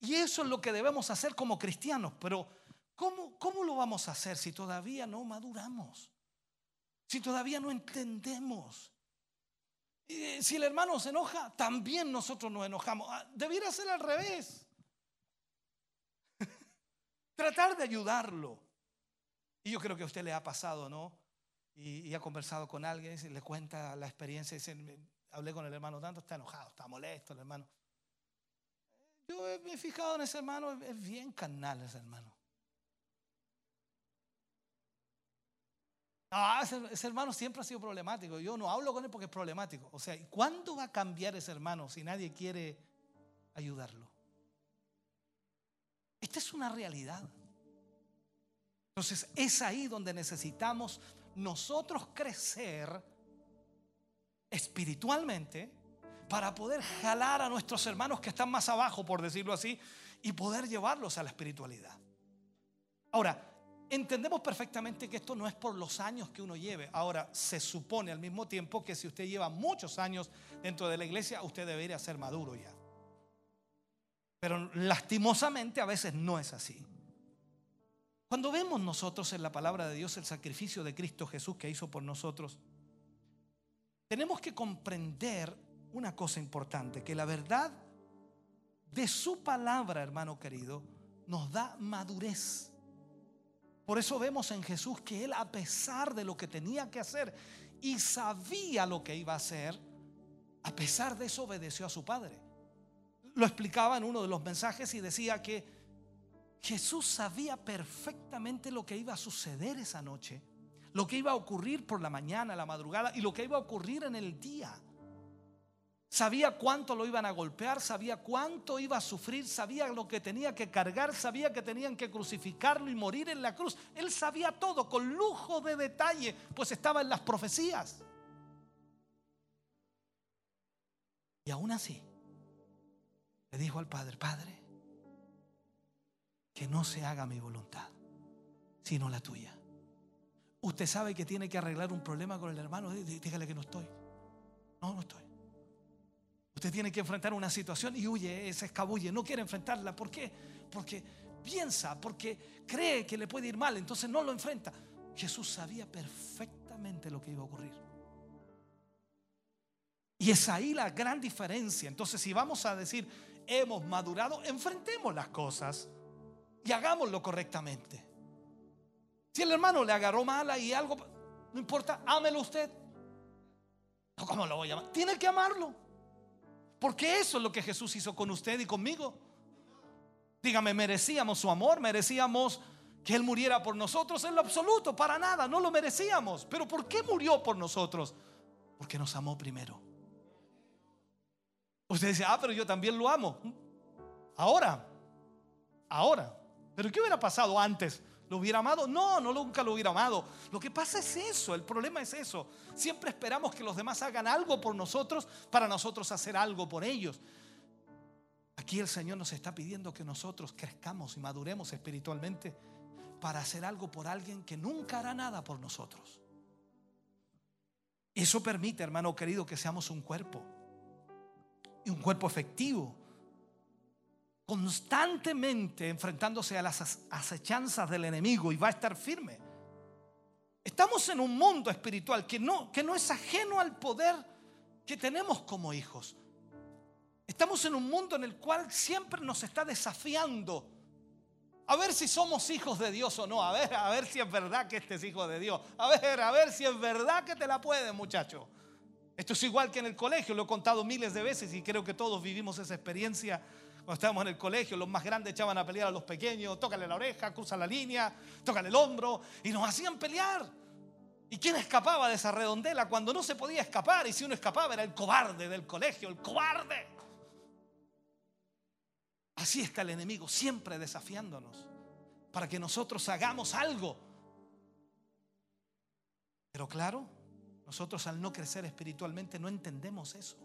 Speaker 5: Y eso es lo que debemos hacer como cristianos. Pero ¿cómo, cómo lo vamos a hacer si todavía no maduramos? Si todavía no entendemos. Si el hermano se enoja, también nosotros nos enojamos. Ah, debiera ser al revés. *laughs* Tratar de ayudarlo. Y yo creo que a usted le ha pasado, ¿no? Y, ha conversado con alguien y le cuenta la experiencia. Y dice, hablé con el hermano tanto, está enojado, está molesto el hermano. Yo me he fijado en ese hermano, es bien carnal ese hermano. Ah, ese, hermano siempre ha sido problemático. Yo no hablo con él porque es problemático. O sea, ¿cuándo va a cambiar ese hermano si nadie quiere ayudarlo? Esta es una realidad. Entonces es ahí donde necesitamos nosotros crecer espiritualmente para poder jalar a nuestros hermanos que están más abajo, por decirlo así, y poder llevarlos a la espiritualidad. Ahora, entendemos perfectamente que esto no es por los años que uno lleve. Ahora, se supone al mismo tiempo que si usted lleva muchos años dentro de la iglesia, usted debería ser maduro ya. Pero lastimosamente a veces no es así. Cuando vemos nosotros en la palabra de Dios el sacrificio de Cristo Jesús que hizo por nosotros, tenemos que comprender una cosa importante, que la verdad de su palabra, hermano querido, nos da madurez. Por eso vemos en Jesús que Él, a pesar de lo que tenía que hacer y sabía lo que iba a hacer, a pesar de eso obedeció a su Padre. Lo explicaba en uno de los mensajes y decía que Jesús sabía perfectamente lo que iba a suceder esa noche, lo que iba a ocurrir por la mañana, la madrugada y lo que iba a ocurrir en el día. Sabía cuánto lo iban a golpear, sabía cuánto iba a sufrir, sabía lo que tenía que cargar, sabía que tenían que crucificarlo y morir en la cruz. Él sabía todo con lujo de detalle, pues estaba en las profecías. Y aún así, le dijo al Padre, Padre, que no se haga mi voluntad, sino la tuya. Usted sabe que tiene que arreglar un problema con el hermano, dígale que no estoy. No, no estoy. Usted tiene que enfrentar una situación y huye, se escabulle, no quiere enfrentarla. ¿Por qué? Porque piensa, porque cree que le puede ir mal, entonces no lo enfrenta. Jesús sabía perfectamente lo que iba a ocurrir. Y es ahí la gran diferencia. Entonces, si vamos a decir, hemos madurado, enfrentemos las cosas y hagámoslo correctamente. Si el hermano le agarró mala y algo, no importa, ámelo usted. ¿Cómo lo voy a amar? Tiene que amarlo. Porque eso es lo que Jesús hizo con usted y conmigo. Dígame, merecíamos su amor, merecíamos que Él muriera por nosotros en lo absoluto, para nada, no lo merecíamos. Pero ¿por qué murió por nosotros? Porque nos amó primero. Usted dice, ah, pero yo también lo amo. Ahora, ahora. Pero ¿qué hubiera pasado antes? ¿Lo hubiera amado? No, no nunca lo hubiera amado. Lo que pasa es eso, el problema es eso. Siempre esperamos que los demás hagan algo por nosotros para nosotros hacer algo por ellos. Aquí el Señor nos está pidiendo que nosotros crezcamos y maduremos espiritualmente para hacer algo por alguien que nunca hará nada por nosotros. Eso permite, hermano querido, que seamos un cuerpo. Y un cuerpo efectivo constantemente enfrentándose a las acechanzas del enemigo y va a estar firme. Estamos en un mundo espiritual que no, que no es ajeno al poder que tenemos como hijos. Estamos en un mundo en el cual siempre nos está desafiando A ver si somos hijos de Dios o no. A ver, a ver si es verdad que este es hijo de Dios. A ver, a ver si es verdad que te la puede, muchacho. Esto es igual que en el colegio, lo he contado miles de veces y creo que todos vivimos esa experiencia. Cuando estábamos en el colegio, los más grandes echaban a pelear a los pequeños, tócale la oreja, cruza la línea, tócale el hombro y nos hacían pelear. ¿Y quién escapaba de esa redondela cuando no se podía escapar? Y si uno escapaba era el cobarde del colegio, el cobarde. Así está el enemigo, siempre desafiándonos para que nosotros hagamos algo. Pero claro, nosotros al no crecer espiritualmente no entendemos eso.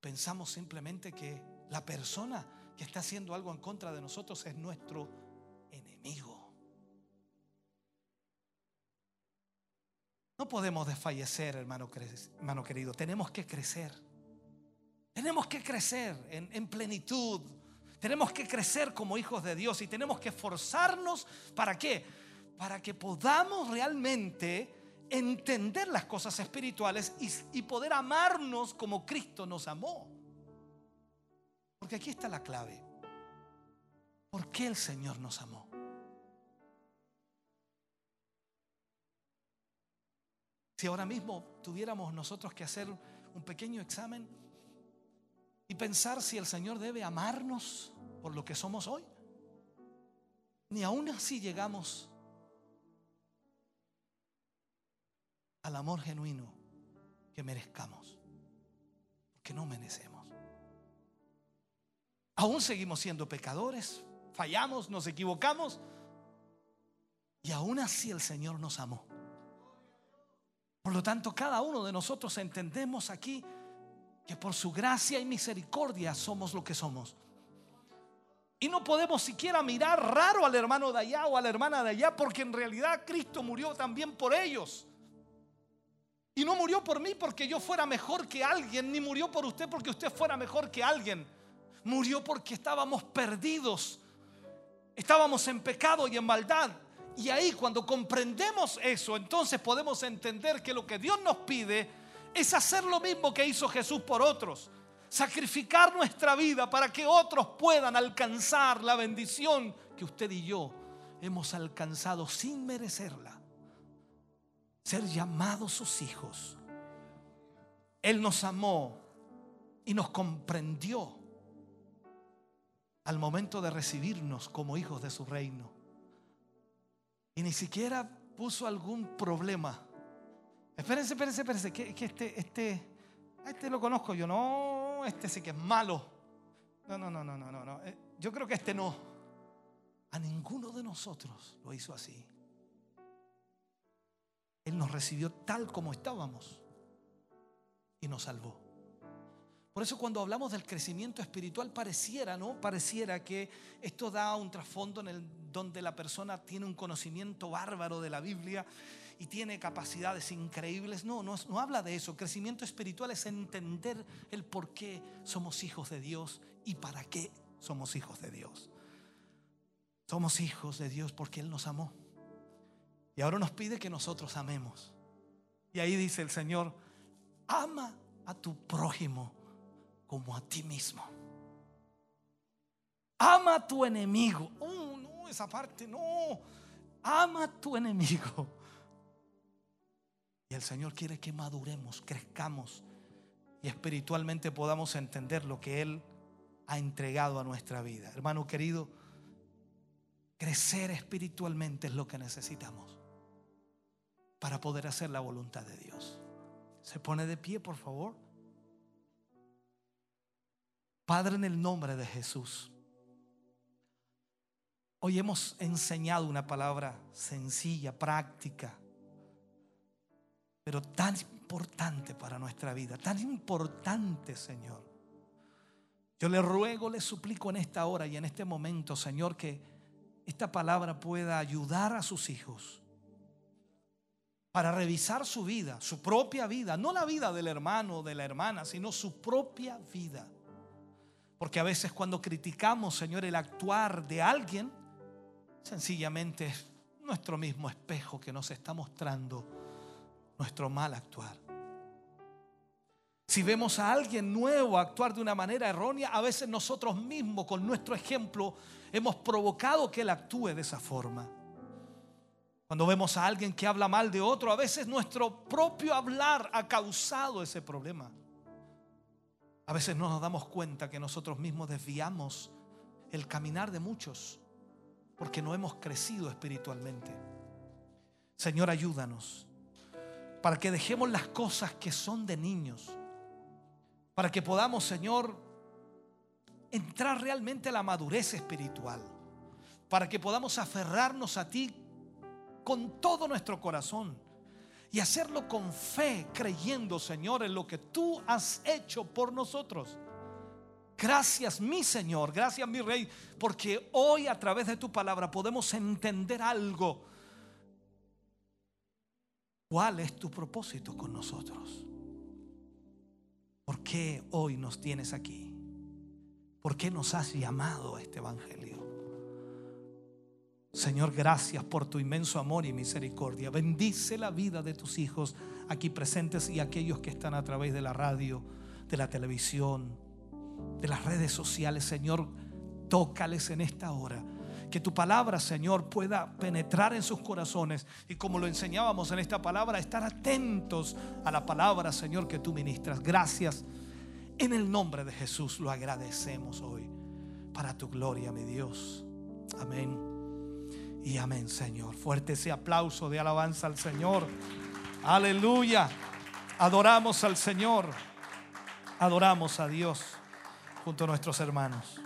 Speaker 5: Pensamos simplemente que la persona que está haciendo algo en contra de nosotros es nuestro enemigo. No podemos desfallecer, hermano, querido. Tenemos que crecer. Tenemos que crecer en, en, plenitud. Tenemos que crecer como hijos de Dios y tenemos que esforzarnos para qué? Para que podamos realmente entender las cosas espirituales y, poder amarnos como Cristo nos amó. Porque aquí está la clave. ¿Por qué el Señor nos amó? Si ahora mismo tuviéramos nosotros que hacer un pequeño examen y pensar si el Señor debe amarnos por lo que somos hoy, ni aún así llegamos al amor genuino que merezcamos, que no merecemos. Aún seguimos siendo pecadores, fallamos, nos equivocamos, y aún así el Señor nos amó. Por lo tanto, cada uno de nosotros entendemos aquí que por su gracia y misericordia somos lo que somos. Y no podemos siquiera mirar raro al hermano de allá o a la hermana de allá, porque en realidad Cristo murió también por ellos. Y no murió por mí porque yo fuera mejor que alguien, ni murió por usted porque usted fuera mejor que alguien. Murió porque estábamos perdidos, estábamos en pecado y en maldad. Y ahí cuando comprendemos eso, entonces podemos entender que lo que Dios nos pide es hacer lo mismo que hizo Jesús por otros. Sacrificar nuestra vida para que otros puedan alcanzar la bendición que usted y yo hemos alcanzado sin merecerla. Ser llamados sus hijos. Él nos amó y nos comprendió al momento de recibirnos como hijos de su reino. Y ni siquiera puso algún problema. Espérense, espérense, espérense, que, que este, este, este lo conozco yo, no, este sí que es malo. No, no, no, no, no, no. Eh, yo creo que este no. A ninguno de nosotros lo hizo así. Él nos recibió tal como estábamos y nos salvó. Por eso cuando hablamos del crecimiento espiritual pareciera, ¿no? Pareciera que esto da un trasfondo en el donde la persona tiene un conocimiento bárbaro de la Biblia y tiene capacidades increíbles. No, no, no habla de eso. Crecimiento espiritual es entender el por qué somos hijos de Dios y para qué somos hijos de Dios. Somos hijos de Dios porque Él nos amó. Y ahora nos pide que nosotros amemos. Y ahí dice el Señor, ama a tu prójimo como a ti mismo. Ama a tu enemigo. Oh, no, esa parte no. Ama a tu enemigo. Y el Señor quiere que maduremos, crezcamos y espiritualmente podamos entender lo que Él ha entregado a nuestra vida. Hermano querido, crecer espiritualmente es lo que necesitamos para poder hacer la voluntad de Dios. Se pone de pie, por favor. Padre, en el nombre de Jesús. Hoy hemos enseñado una palabra sencilla, práctica, pero tan importante para nuestra vida, tan importante, Señor. Yo le ruego, le suplico en esta hora y en este momento, Señor, que esta palabra pueda ayudar a sus hijos para revisar su vida, su propia vida, no la vida del hermano o de la hermana, sino su propia vida. Porque a veces cuando criticamos, Señor, el actuar de alguien, sencillamente es nuestro mismo espejo que nos está mostrando nuestro mal actuar. Si vemos a alguien nuevo actuar de una manera errónea, a veces nosotros mismos con nuestro ejemplo hemos provocado que él actúe de esa forma. Cuando vemos a alguien que habla mal de otro, a veces nuestro propio hablar ha causado ese problema. A veces no nos damos cuenta que nosotros mismos desviamos el caminar de muchos porque no hemos crecido espiritualmente. Señor, ayúdanos para que dejemos las cosas que son de niños para que podamos, Señor, entrar realmente a la madurez espiritual, para que podamos aferrarnos a ti con todo nuestro corazón y hacerlo con fe, creyendo, Señor, en lo que tú has hecho por nosotros. Gracias, mi Señor, gracias, mi Rey, porque hoy a través de tu palabra podemos entender algo. ¿Cuál es tu propósito con nosotros? ¿Por qué hoy nos tienes aquí? ¿Por qué nos has llamado a este Evangelio? Señor, gracias por tu inmenso amor y misericordia. Bendice la vida de tus hijos aquí presentes y aquellos que están a través de la radio, de la televisión, de las redes sociales. Señor, tócales en esta hora. Que tu palabra, Señor, pueda penetrar en sus corazones y como lo enseñábamos en esta palabra, estar atentos a la palabra, Señor, que tú ministras. Gracias. En el nombre de Jesús lo agradecemos hoy para tu gloria, mi Dios. Amén. Y amén, Señor. Fuerte ese aplauso de alabanza al Señor. Aleluya. Adoramos al Señor. Adoramos a Dios junto a nuestros hermanos.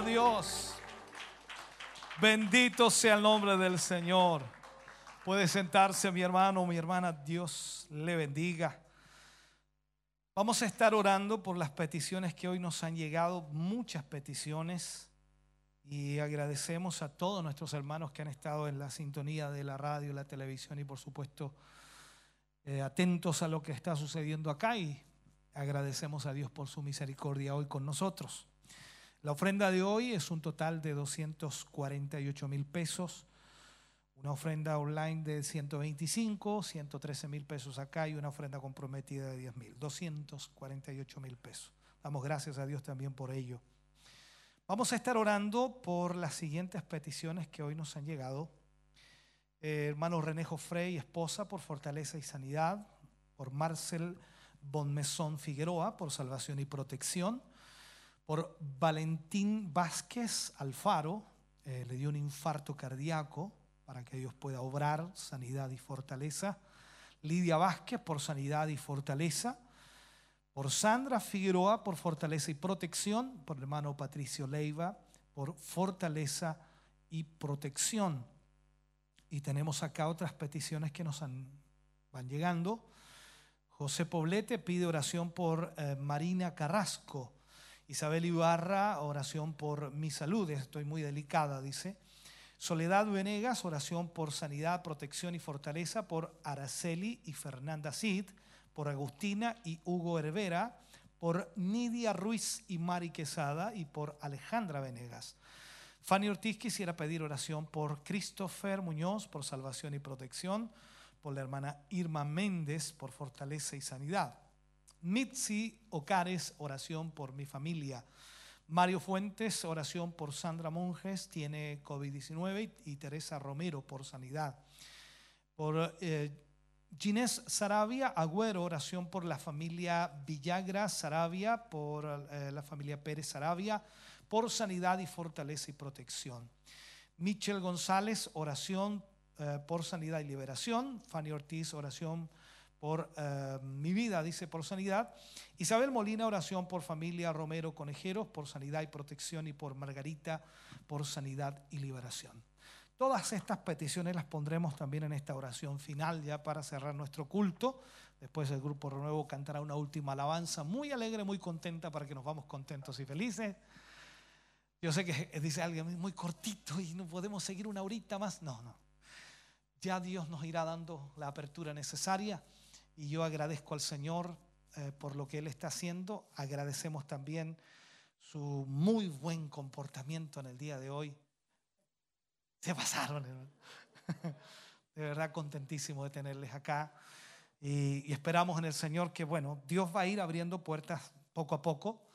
Speaker 5: Dios. Bendito sea el nombre del Señor. Puede sentarse mi hermano, mi hermana. Dios le bendiga. Vamos a estar orando por las peticiones que hoy nos han llegado, muchas peticiones. Y agradecemos a todos nuestros hermanos que han estado en la sintonía de la radio, la televisión y por supuesto eh, atentos a lo que está sucediendo acá y agradecemos a Dios por su misericordia hoy con nosotros. La ofrenda de hoy es un total de 248 mil pesos, una ofrenda online de 125, 113 mil pesos acá y una ofrenda comprometida de 10 mil, 248 mil pesos. Damos gracias a Dios también por ello. Vamos a estar orando por las siguientes peticiones que hoy nos han llegado. Eh, hermano René Frey, esposa, por fortaleza y sanidad. Por Marcel Bonmesón Figueroa, por salvación y protección. Por Valentín Vázquez Alfaro, eh, le dio un infarto cardíaco para que Dios pueda obrar sanidad y fortaleza. Lidia Vázquez, por sanidad y fortaleza por Sandra Figueroa por fortaleza y protección, por el hermano Patricio Leiva por fortaleza y protección. Y tenemos acá otras peticiones que nos van llegando. José Poblete pide oración por eh, Marina Carrasco. Isabel Ibarra, oración por mi salud. Estoy muy delicada, dice. Soledad Venegas, oración por sanidad, protección y fortaleza por Araceli y Fernanda Cid por Agustina y Hugo Hervera, por Nidia Ruiz y Mari Quesada y por Alejandra Venegas. Fanny Ortiz quisiera pedir oración por Christopher Muñoz por salvación y protección, por la hermana Irma Méndez por fortaleza y sanidad. Mitzi Ocares, oración por mi familia. Mario Fuentes, oración por Sandra Monjes, tiene COVID-19 y Teresa Romero por sanidad. Por eh, Ginés Sarabia, Agüero, oración por la familia Villagra Sarabia, por eh, la familia Pérez Sarabia, por sanidad y fortaleza y protección. Michel González, oración eh, por sanidad y liberación. Fanny Ortiz, oración por eh, mi vida, dice por sanidad. Isabel Molina, oración por familia Romero Conejeros, por sanidad y protección. Y por Margarita, por sanidad y liberación. Todas estas peticiones las pondremos también en esta oración final ya para cerrar nuestro culto. Después el grupo Renuevo cantará una última alabanza muy alegre, muy contenta para que nos vamos contentos y felices. Yo sé que dice alguien muy cortito y no podemos seguir una horita más. No, no. Ya Dios nos irá dando la apertura necesaria y yo agradezco al Señor eh, por lo que Él está haciendo. Agradecemos también su muy buen comportamiento en el día de hoy se pasaron, *laughs* De verdad contentísimo de tenerles acá. Y, esperamos en el Señor que, bueno, Dios va a ir abriendo puertas poco a poco.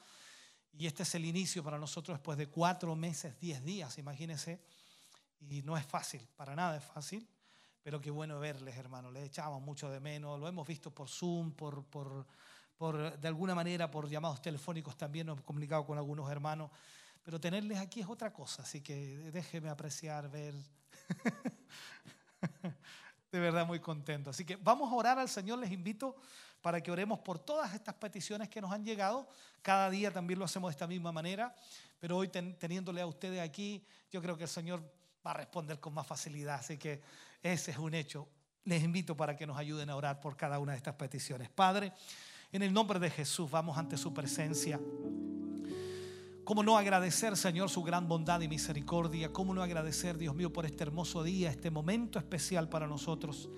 Speaker 5: Y este es el inicio para nosotros después de cuatro meses, diez días, imagínense. Y no es fácil, para nada es fácil. Pero qué bueno verles, hermanos. Les echamos mucho de menos. Lo hemos visto por Zoom, por, por, por, de alguna manera por llamados telefónicos también. Nos hemos comunicado con algunos hermanos. Pero tenerles aquí es otra cosa, así que déjeme apreciar, ver. *laughs* De verdad muy contento. Así que vamos a orar al Señor, les invito para que oremos por todas estas peticiones que nos han llegado. Cada día también lo hacemos de esta misma manera, pero hoy teniéndole a ustedes aquí, yo creo que el Señor va a responder con más facilidad. Así que ese es un hecho. Les invito para que nos ayuden a orar por cada una de estas peticiones. Padre, en el nombre de Jesús vamos ante su presencia. ¿Cómo no agradecer, Señor, su gran bondad y misericordia? ¿Cómo no agradecer, Dios mío, por este hermoso día, este momento especial para nosotros?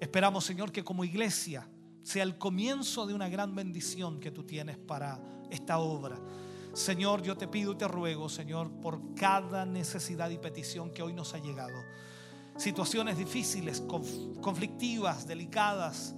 Speaker 5: Esperamos, Señor, que como iglesia sea el comienzo de una gran bendición que tú tienes para esta obra. Señor, yo te pido y te ruego, Señor, por cada necesidad y petición que hoy nos ha llegado. Situaciones difíciles, conflictivas, delicadas,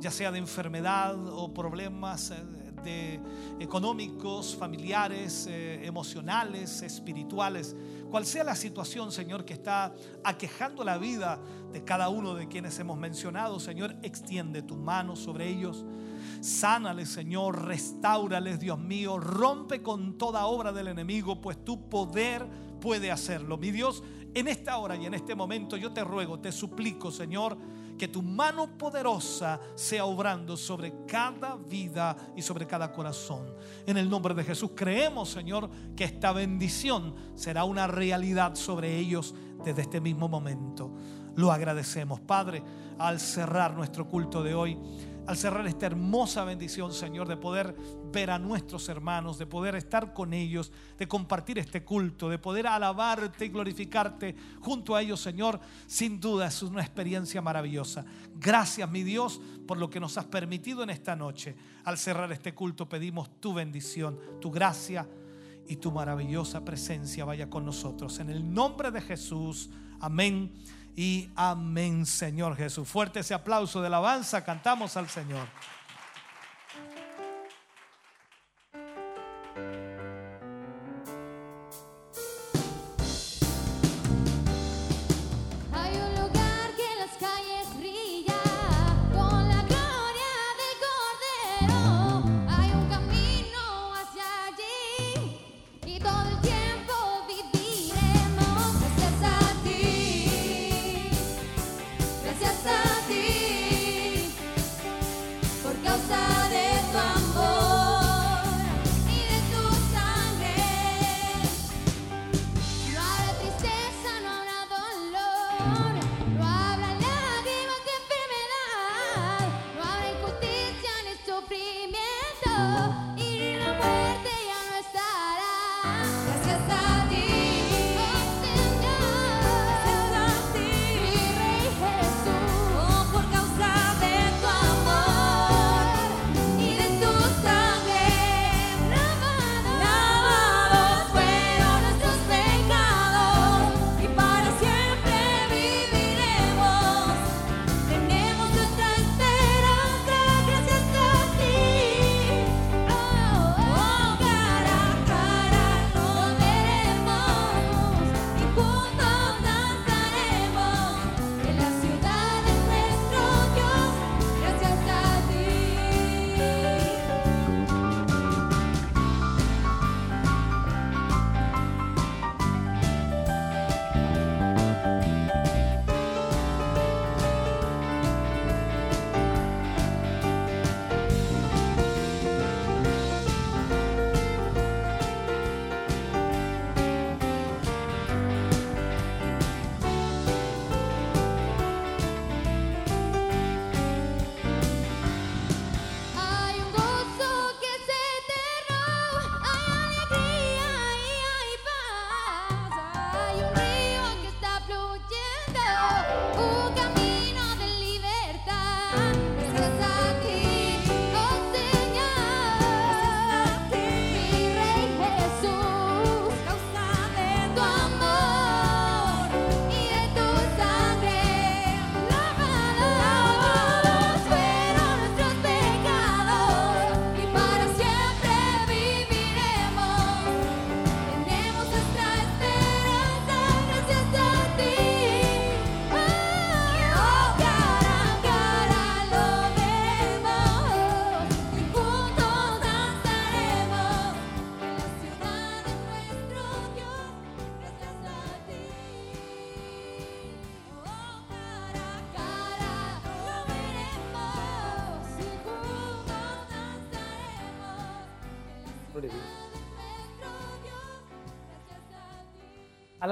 Speaker 5: ya sea de enfermedad o problemas eh, de económicos, familiares, eh, emocionales, espirituales. Cual sea la situación, Señor, que está aquejando la vida de cada uno de quienes hemos mencionado, Señor, extiende tu mano sobre ellos. Sánales, Señor, restaurales, Dios mío, rompe con toda obra del enemigo, pues tu poder puede hacerlo. Mi Dios, en esta hora y en este momento yo te ruego, te suplico, Señor,
Speaker 3: que tu mano poderosa sea obrando sobre cada vida y sobre cada corazón. En el nombre de Jesús creemos, Señor, que esta bendición será una realidad sobre ellos desde este mismo momento. Lo agradecemos, Padre, al cerrar nuestro culto de hoy al cerrar esta hermosa bendición, Señor, de poder ver a nuestros hermanos, de poder estar con ellos, de compartir este culto, de poder alabarte y glorificarte junto a ellos, Señor, sin duda es una experiencia maravillosa. Gracias, mi Dios, por lo que nos has permitido en esta noche. Al cerrar este culto pedimos tu bendición, tu gracia y tu maravillosa presencia vaya con nosotros. En el nombre de Jesús, amén y amén, Señor Jesús. Fuerte ese aplauso de alabanza, cantamos al Señor.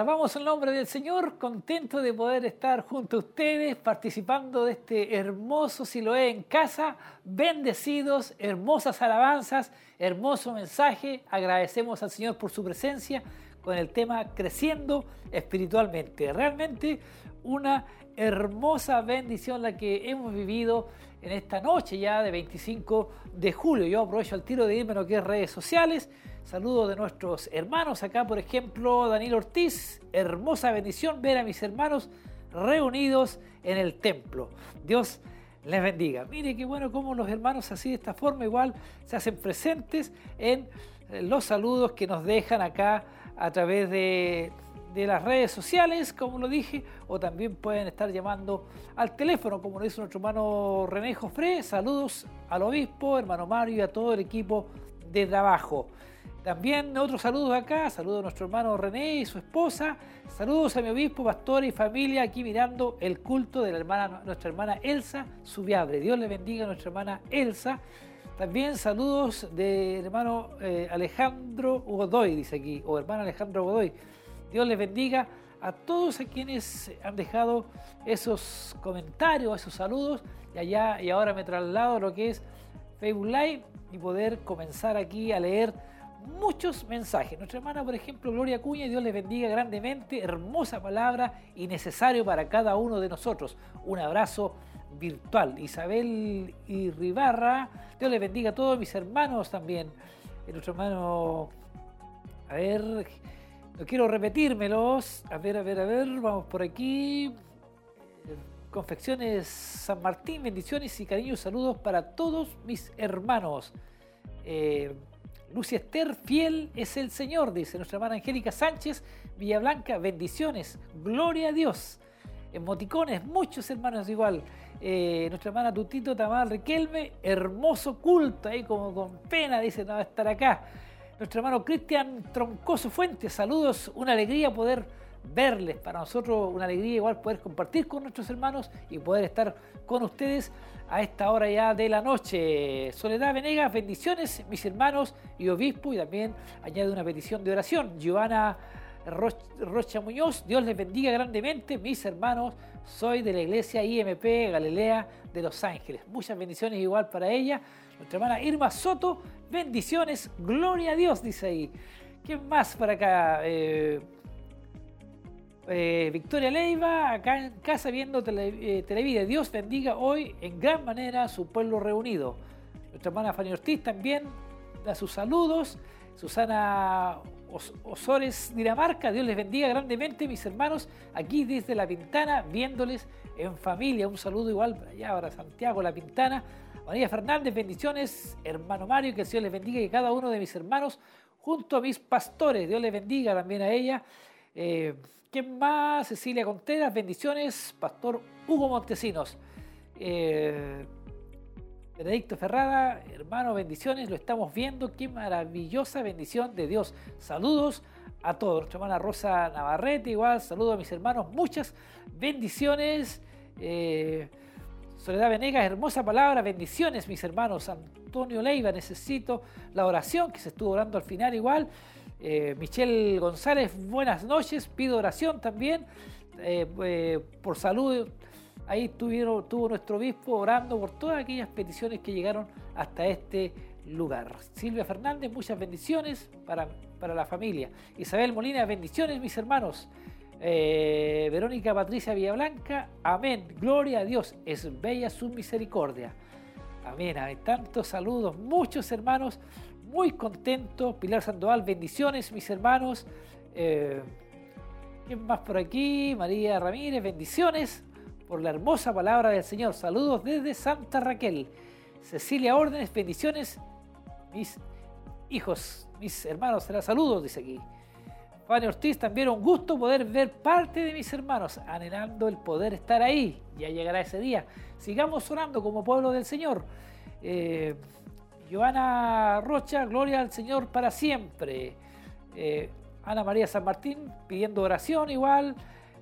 Speaker 1: Alabamos el nombre del Señor, contento de poder estar junto a ustedes participando de este hermoso Siloé en casa, bendecidos, hermosas alabanzas, hermoso mensaje. Agradecemos al Señor por su presencia con el tema creciendo espiritualmente. Realmente una hermosa bendición la que hemos vivido en esta noche ya de 25 de julio. Yo aprovecho el tiro de irme a lo que es redes sociales. Saludos de nuestros hermanos acá, por ejemplo, Daniel Ortiz. Hermosa bendición ver a mis hermanos reunidos en el templo. Dios les bendiga. Mire qué bueno cómo los hermanos así de esta forma igual se hacen presentes en eh, los saludos que nos dejan acá a través de, las redes sociales, como lo dije, o también pueden estar llamando al teléfono, como lo hizo nuestro hermano René Jofré. Saludos al obispo, hermano Mario y a todo el equipo de trabajo. También otros saludos acá, saludos a nuestro hermano René y su esposa, saludos a mi obispo, pastor y familia aquí mirando el culto de la hermana, nuestra hermana Elsa Subiabre. Dios le bendiga a nuestra hermana Elsa. También saludos del hermano eh, Alejandro Godoy, dice aquí, o hermano Alejandro Godoy. Dios les bendiga a todos a quienes han dejado esos comentarios, esos saludos. Y allá y ahora me traslado a lo que es Facebook Live y poder comenzar aquí a leer muchos mensajes. Nuestra hermana, por ejemplo, Gloria Cuña, Dios les bendiga grandemente, hermosa palabra y necesario para cada uno de nosotros. Un abrazo virtual. Isabel y Ribarra, Dios les bendiga a todos mis hermanos también. Eh, Nuestro hermano, a ver, no quiero repetírmelos. A ver, a ver, a ver, vamos por aquí. Confecciones San Martín, bendiciones y cariños, saludos para todos mis hermanos. Eh, Lucia Esther, fiel es el Señor, dice nuestra hermana Angélica Sánchez, Villablanca, bendiciones, gloria a Dios. Emoticones, muchos hermanos igual. Eh, nuestra hermana Tutito Tamar Riquelme, hermoso culto, ahí como con pena dice no va a estar acá. Nuestro hermano Cristian Troncoso Fuentes, saludos, una alegría poder verles, para nosotros una alegría igual poder compartir con nuestros hermanos y poder estar con ustedes a esta hora ya de la noche. Soledad Venegas, bendiciones, mis hermanos y obispo, y también añade una petición de oración. Giovanna Ro- Rocha Muñoz, Dios les bendiga grandemente, mis hermanos, soy de la iglesia IMP Galilea de Los Ángeles. Muchas bendiciones igual para ella. Nuestra hermana Irma Soto, bendiciones, gloria a Dios, dice ahí. ¿Quién más para acá? Eh, eh, Victoria Leiva, acá en casa viendo tele, eh. Dios bendiga hoy en gran manera a su pueblo reunido. Nuestra hermana Fanny Ortiz también da sus saludos. Susana Os- Osores Dinamarca, Dios les bendiga grandemente, mis hermanos, aquí desde La Pintana, viéndoles en familia. Un saludo igual para allá, para Santiago, La Pintana. María Fernández, bendiciones. Hermano Mario, que el Señor les bendiga y cada uno de mis hermanos, junto a mis pastores. Dios les bendiga también a ella. Eh, ¿Quién más? Cecilia Contreras, bendiciones. Pastor Hugo Montesinos. Eh, Benedicto Ferrada, hermano, bendiciones, lo estamos viendo, qué maravillosa bendición de Dios. Saludos a todos. Nuestra hermana Rosa Navarrete, igual, saludos a mis hermanos, muchas bendiciones. Eh, Soledad Venegas, hermosa palabra, bendiciones, mis hermanos. Antonio Leiva, necesito la oración que se estuvo orando al final, igual. Eh, Michelle González, buenas noches, pido oración también eh, eh, por salud. Ahí tuvieron, tuvo nuestro obispo orando por todas aquellas peticiones que llegaron hasta este lugar. Silvia Fernández, muchas bendiciones para, para la familia. Isabel Molina, bendiciones, mis hermanos. Verónica Patricia Villablanca, amén. Gloria a Dios, es bella su misericordia. Amén, amén. Tantos saludos, muchos hermanos, muy contentos. Pilar Sandoval, bendiciones, mis hermanos. Eh, ¿Quién más por aquí? María Ramírez, bendiciones por la hermosa palabra del Señor. Saludos desde Santa Raquel. Cecilia Órdenes, bendiciones, mis hijos, mis hermanos, será saludos, dice aquí. Fanny Ortiz, también un gusto poder ver parte de mis hermanos, anhelando el poder estar ahí. Ya llegará ese día. Sigamos orando como pueblo del Señor. Eh, Joana Rocha, gloria al Señor para siempre. Eh, Ana María San Martín pidiendo oración igual.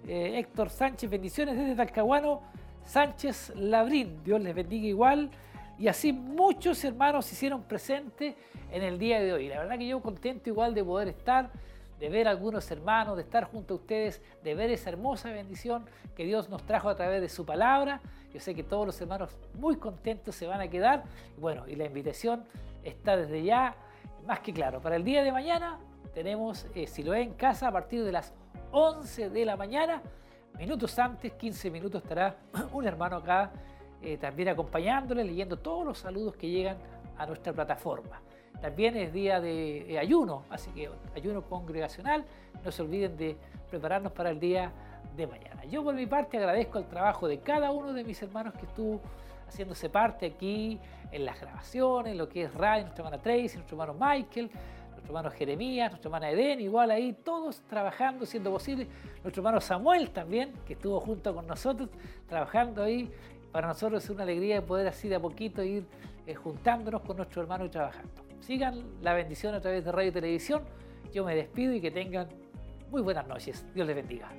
Speaker 1: Eh, Héctor Sánchez, bendiciones desde Talcahuano. Sánchez Labrín, Dios les bendiga igual. Y así muchos hermanos se hicieron presentes en el día de hoy. La verdad que yo contento igual de poder estar, de ver a algunos hermanos, de estar junto a ustedes, de ver esa hermosa bendición que Dios nos trajo a través de su palabra. Yo sé que todos los hermanos muy contentos se van a quedar. Bueno, y la invitación está desde ya más que claro. Para el día de mañana tenemos eh, Siloé en casa a partir de las 11 de la mañana. Minutos antes, 15 minutos, estará *clears throat* un hermano acá eh, también acompañándole, leyendo todos los saludos que llegan a nuestra plataforma. También es día de eh, ayuno, así que ayuno congregacional. No se olviden de prepararnos para el día de mañana. Yo por mi parte agradezco el trabajo de cada uno de mis hermanos que estuvo haciéndose parte aquí en las grabaciones, lo que es radio, nuestra hermana Tracy, nuestro hermano Michael, nuestro hermano Jeremías, nuestra hermana Eden, igual ahí, todos trabajando, siendo posible. Nuestro hermano Samuel también, que estuvo junto con nosotros, trabajando ahí. Para nosotros es una alegría poder así de a poquito ir eh, juntándonos con nuestro hermano y trabajando. Sigan la bendición a través de radio y televisión. Yo me despido y que tengan muy buenas noches. Dios les bendiga.